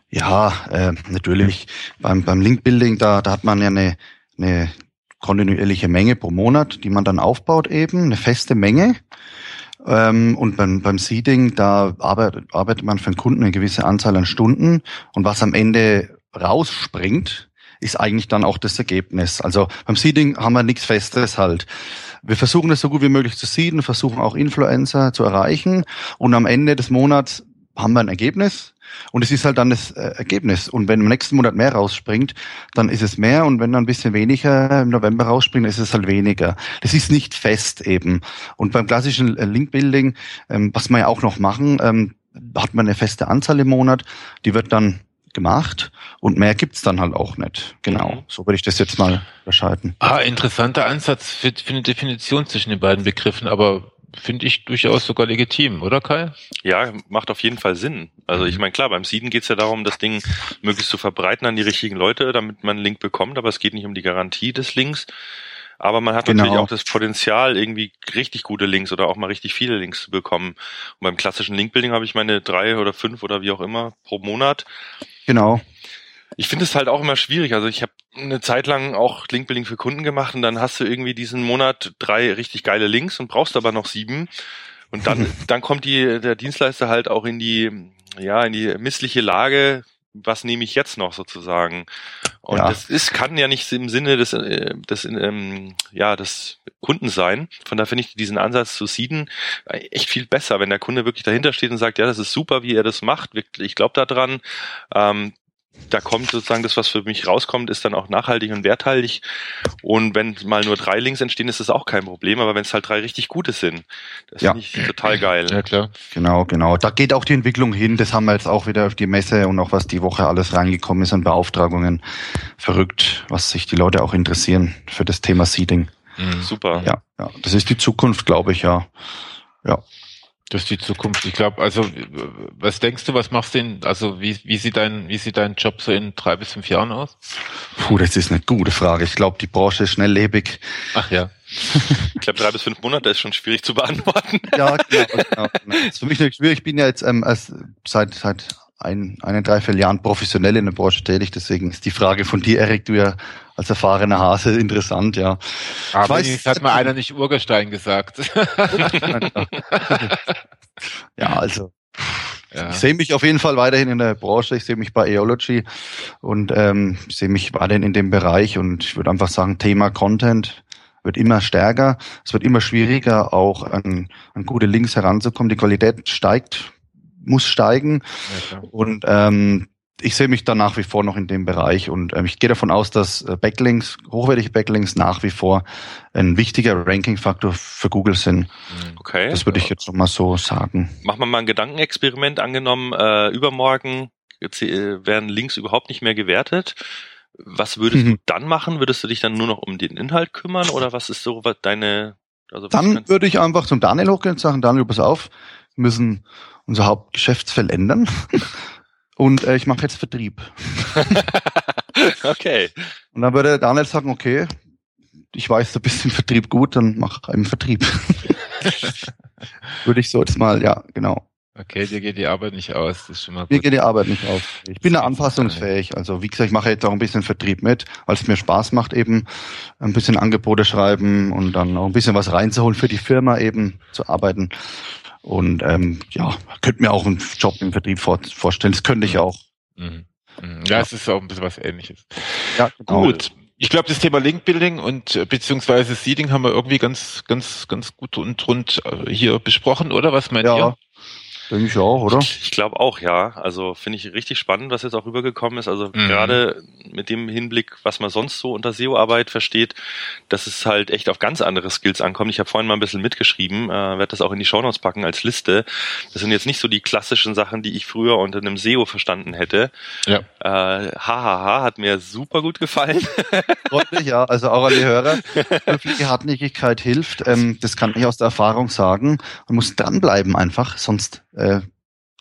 Ja, äh, natürlich. Beim, beim Link-Building, da, da hat man ja eine, eine kontinuierliche Menge pro Monat, die man dann aufbaut eben, eine feste Menge. Ähm, und beim, beim Seeding, da arbeitet, arbeitet man für den Kunden eine gewisse Anzahl an Stunden. Und was am Ende rausspringt, ist eigentlich dann auch das Ergebnis. Also beim Seeding haben wir nichts Festes halt. Wir versuchen es so gut wie möglich zu seeden, versuchen auch Influencer zu erreichen. Und am Ende des Monats haben wir ein Ergebnis. Und es ist halt dann das äh, Ergebnis. Und wenn im nächsten Monat mehr rausspringt, dann ist es mehr. Und wenn dann ein bisschen weniger im November rausspringt, ist es halt weniger. Das ist nicht fest eben. Und beim klassischen äh, Link-Building, ähm, was wir ja auch noch machen, ähm, hat man eine feste Anzahl im Monat. Die wird dann gemacht und mehr gibt's dann halt auch nicht. Genau. Mhm. So würde ich das jetzt mal unterscheiden. Ah, interessanter Ansatz für, für eine Definition zwischen den beiden Begriffen, aber finde ich durchaus sogar legitim, oder Kai? Ja, macht auf jeden Fall Sinn. Also ich meine, klar, beim Seeden geht es ja darum, das Ding möglichst zu verbreiten an die richtigen Leute, damit man einen Link bekommt, aber es geht nicht um die Garantie des Links. Aber man hat Genau. natürlich auch das Potenzial, irgendwie richtig gute Links oder auch mal richtig viele Links zu bekommen. Und beim klassischen Linkbuilding habe ich meine drei oder fünf oder wie auch immer pro Monat. Genau. Ich finde es halt auch immer schwierig. Also ich habe eine Zeit lang auch Linkbuilding für Kunden gemacht und dann hast du irgendwie diesen Monat drei richtig geile Links und brauchst aber noch sieben. Und dann, dann kommt die, der Dienstleister halt auch in die, ja, in die missliche Lage, was nehme ich jetzt noch sozusagen? Und Ja. das ist, kann ja nicht im Sinne des, äh, des, ähm, ja, des Kunden sein. Von daher finde ich diesen Ansatz zu seeden äh, echt viel besser, wenn der Kunde wirklich dahinter steht und sagt, ja, das ist super, wie er das macht. Wirklich, ich glaube da dran. Ähm, da kommt sozusagen das, was für mich rauskommt, ist dann auch nachhaltig und werthaltig. Und wenn mal nur drei Links entstehen, ist das auch kein Problem. Aber wenn es halt drei richtig gute sind, das Ja. finde ich total geil. Ja, klar. Genau, genau. Da geht auch die Entwicklung hin. Das haben wir jetzt auch wieder auf die Messe und auch was die Woche alles reingekommen ist an Beauftragungen. Verrückt, was sich die Leute auch interessieren für das Thema Seeding. Mhm. Super. Ja, ja. Das ist die Zukunft, glaube ich, ja. Ja. Das ist die Zukunft. Ich glaube, also äh, was denkst du, was machst du in, also wie, wie sieht dein, wie sieht dein Job so in drei bis fünf Jahren aus? Puh, das ist eine gute Frage. Ich glaube, die Branche ist schnelllebig. Ach ja. Ich glaube, drei bis fünf Monate ist schon schwierig zu beantworten. Ja, genau. genau, genau. Das ist für mich nicht schwierig. Ich bin ja jetzt ähm, seit seit ein, einen dreiviertel Jahren professionell in der Branche tätig. Deswegen ist die Frage von dir, Erik, du ja als erfahrener Hase interessant, ja. Aber weiß- jetzt hat mal einer nicht Urgestein gesagt. ja, also ja. Ich sehe mich auf jeden Fall weiterhin in der Branche. Ich sehe mich bei Eology und ähm, ich sehe mich weiterhin in dem Bereich und ich würde einfach sagen, Thema Content wird immer stärker. Es wird immer schwieriger, auch an, an gute Links heranzukommen. Die Qualität steigt, muss steigen Ja, und ähm, ich sehe mich da nach wie vor noch in dem Bereich und ähm, ich gehe davon aus, dass äh, Backlinks, hochwertige Backlinks nach wie vor ein wichtiger Ranking-Faktor für Google sind. Mhm. Okay. Das würde ich jetzt nochmal so sagen. Machen wir mal ein Gedankenexperiment angenommen, äh, übermorgen äh, werden Links überhaupt nicht mehr gewertet. Was würdest mhm. du dann machen? Würdest du dich dann nur noch um den Inhalt kümmern oder was ist so was deine also dann würde ich einfach zum Daniel hochgehen und sagen, Daniel, pass auf, müssen unser Hauptgeschäftsfeld ändern. Und äh, ich mache jetzt Vertrieb. okay. Und dann würde Daniel sagen, okay, ich weiß, du bist im Vertrieb gut, dann mach einen Vertrieb. würde ich so jetzt mal, ja, genau. Okay, dir geht die Arbeit nicht aus, das ist schon mal gut. Mir geht die Arbeit nicht aus. Ich bin da anpassungsfähig. Also wie gesagt, ich mache jetzt auch ein bisschen Vertrieb mit, weil es mir Spaß macht, eben ein bisschen Angebote schreiben und dann auch ein bisschen was reinzuholen für die Firma eben zu arbeiten. Und ähm, ja, könnte mir auch einen Job im Vertrieb vor, vorstellen. Das könnte ich auch. Mhm. mhm. Ja, es ist auch ein bisschen was ähnliches. Ja, genau. Gut. Ich glaube, das Thema Link-Building und äh, beziehungsweise Seeding haben wir irgendwie ganz, ganz, ganz gut und rund äh, hier besprochen, oder? Was meint ja. ihr? Denke ich auch, oder? Ich glaube auch, ja. Also finde ich richtig spannend, was jetzt auch rübergekommen ist. Also mhm. gerade mit dem Hinblick, was man sonst so unter SEO-Arbeit versteht, dass es halt echt auf ganz andere Skills ankommt. Ich habe vorhin mal ein bisschen mitgeschrieben, äh, werde das auch in die Shownotes packen als Liste. Das sind jetzt nicht so die klassischen Sachen, die ich früher unter einem SEO verstanden hätte. Ja. Äh, hahaha, hat mir super gut gefallen. Freundlich, ja. Also auch an die Hörer. Höfliche Hartnäckigkeit hilft. Ähm, das kann ich aus der Erfahrung sagen. Man muss dranbleiben einfach, sonst äh,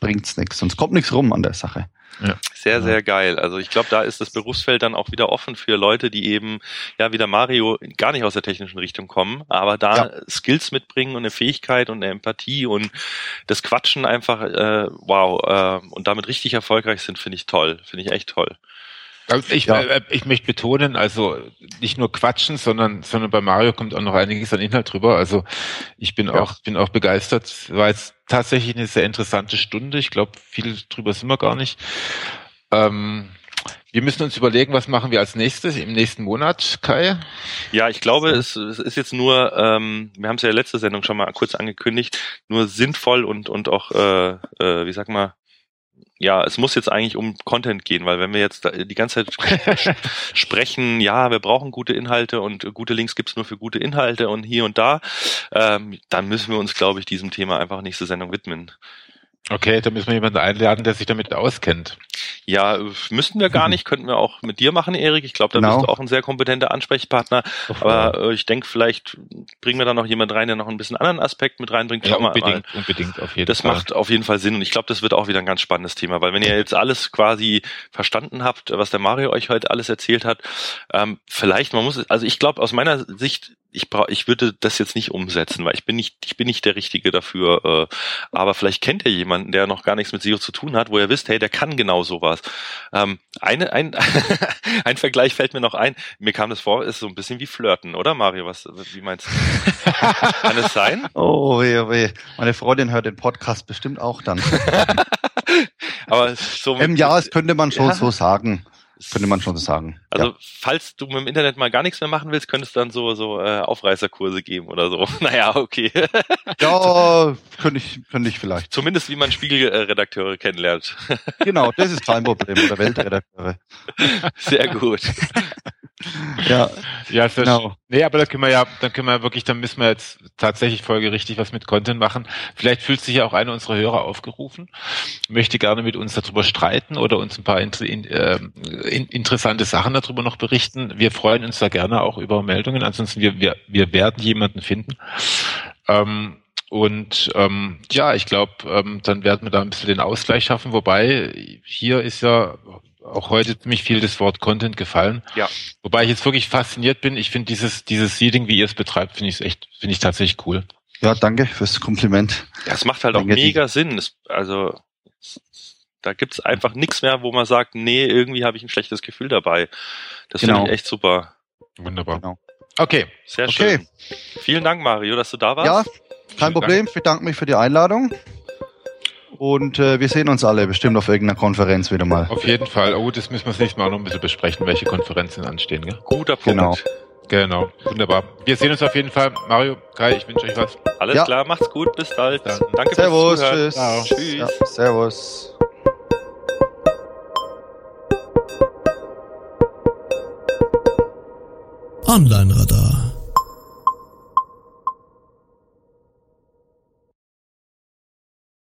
bringt's nichts, sonst kommt nichts rum an der Sache. Ja. Sehr, sehr geil. Also ich glaube, da ist das Berufsfeld dann auch wieder offen für Leute, die eben, ja, wie der Mario, gar nicht aus der technischen Richtung kommen, aber da ja. Skills mitbringen und eine Fähigkeit und eine Empathie und das Quatschen einfach, äh, wow, äh, und damit richtig erfolgreich sind, finde ich toll. Finde ich echt toll. Also ich, ja. äh, ich möchte betonen, also nicht nur quatschen, sondern, sondern bei Mario kommt auch noch einiges an Inhalt drüber. Also ich bin ja. auch, bin auch begeistert. War jetzt tatsächlich eine sehr interessante Stunde. Ich glaube, viel drüber sind wir gar nicht. Ähm, wir müssen uns überlegen, was machen wir als nächstes im nächsten Monat, Kai? Ja, ich glaube, es, es ist jetzt nur, ähm, wir haben es ja letzte Sendung schon mal kurz angekündigt, nur sinnvoll und und auch, äh, äh, wie sag mal, ja, es muss jetzt eigentlich um Content gehen, weil wenn wir jetzt die ganze Zeit sprechen, ja, wir brauchen gute Inhalte und gute Links gibt's nur für gute Inhalte und hier und da, ähm, dann müssen wir uns, glaube ich, diesem Thema einfach nächste Sendung widmen. Okay, da müssen wir jemanden einladen, der sich damit auskennt. Ja, müssten wir gar nicht, könnten wir auch mit dir machen, Erik. Ich glaube, da genau. bist du auch ein sehr kompetenter Ansprechpartner. Aber äh, ich denke, vielleicht bringen wir da noch jemand rein, der noch ein bisschen anderen Aspekt mit reinbringt. Ja, unbedingt, mal. unbedingt, auf jeden das Fall. Das macht auf jeden Fall Sinn und ich glaube, das wird auch wieder ein ganz spannendes Thema, weil wenn ihr jetzt alles quasi verstanden habt, was der Mario euch heute alles erzählt hat, ähm, vielleicht, man muss, also ich glaube, aus meiner Sicht ich brauche, ich würde das jetzt nicht umsetzen, weil ich bin nicht, ich bin nicht der Richtige dafür. Äh, aber vielleicht kennt ihr jemanden, der noch gar nichts mit SEO zu tun hat, wo ihr wisst, hey, der kann genau sowas. Ähm, eine, ein, ein Vergleich fällt mir noch ein. Mir kam das vor, ist so ein bisschen wie Flirten, oder Mario? Was, wie meinst du? kann es sein? Oh weh, oh weh. Meine Freundin hört den Podcast bestimmt auch dann. aber so. Ähm, ja, es könnte man schon ja. so sagen. Könnte man schon sagen. Also ja. falls du mit dem Internet mal gar nichts mehr machen willst, könntest du dann so so äh, Aufreißerkurse geben oder so. Naja, okay. ja, könnte ich, könnte ich vielleicht. Zumindest wie man Spiegelredakteure kennenlernt. genau, das ist kein Problem. Oder Weltredakteure. Sehr gut. Ja, ja, genau. Nee, aber da können wir ja, dann können wir wirklich, dann müssen wir jetzt tatsächlich folgerichtig was mit Content machen. Vielleicht fühlt sich ja auch einer unserer Hörer aufgerufen, möchte gerne mit uns darüber streiten oder uns ein paar in, äh, in, interessante Sachen darüber noch berichten. Wir freuen uns da gerne auch über Meldungen. Ansonsten wir, wir, wir werden jemanden finden. Ähm, und ähm, ja, ich glaube, ähm, dann werden wir da ein bisschen den Ausgleich schaffen. Wobei hier ist ja auch heute ziemlich viel das Wort Content gefallen. Ja. Wobei ich jetzt wirklich fasziniert bin. Ich finde dieses, dieses Seeding, wie ihr es betreibt, finde ich echt, finde ich tatsächlich cool. Ja, danke fürs Kompliment. Ja, es macht halt danke auch mega Sinn. Es, also, da gibt's einfach nichts mehr, wo man sagt, nee, irgendwie habe ich ein schlechtes Gefühl dabei. Das genau. finde ich echt super. Wunderbar. Genau. Okay. Sehr okay. schön. Vielen Dank, Mario, dass du da warst. Ja, kein Vielen Problem. Dank. Ich bedanke mich für die Einladung. Und äh, wir sehen uns alle bestimmt auf irgendeiner Konferenz wieder mal. Auf jeden Fall. Oh, das müssen wir das nächste Mal noch ein bisschen besprechen, welche Konferenzen anstehen. Gell? Guter Punkt. Genau. Genau, wunderbar. Wir sehen uns auf jeden Fall. Mario, Kai, ich wünsche euch was. Alles ja. klar, macht's gut, bis bald. Dann. Danke servus, fürs Zuhören. Tschüss. Tschüss. Ja, servus. Online Radar.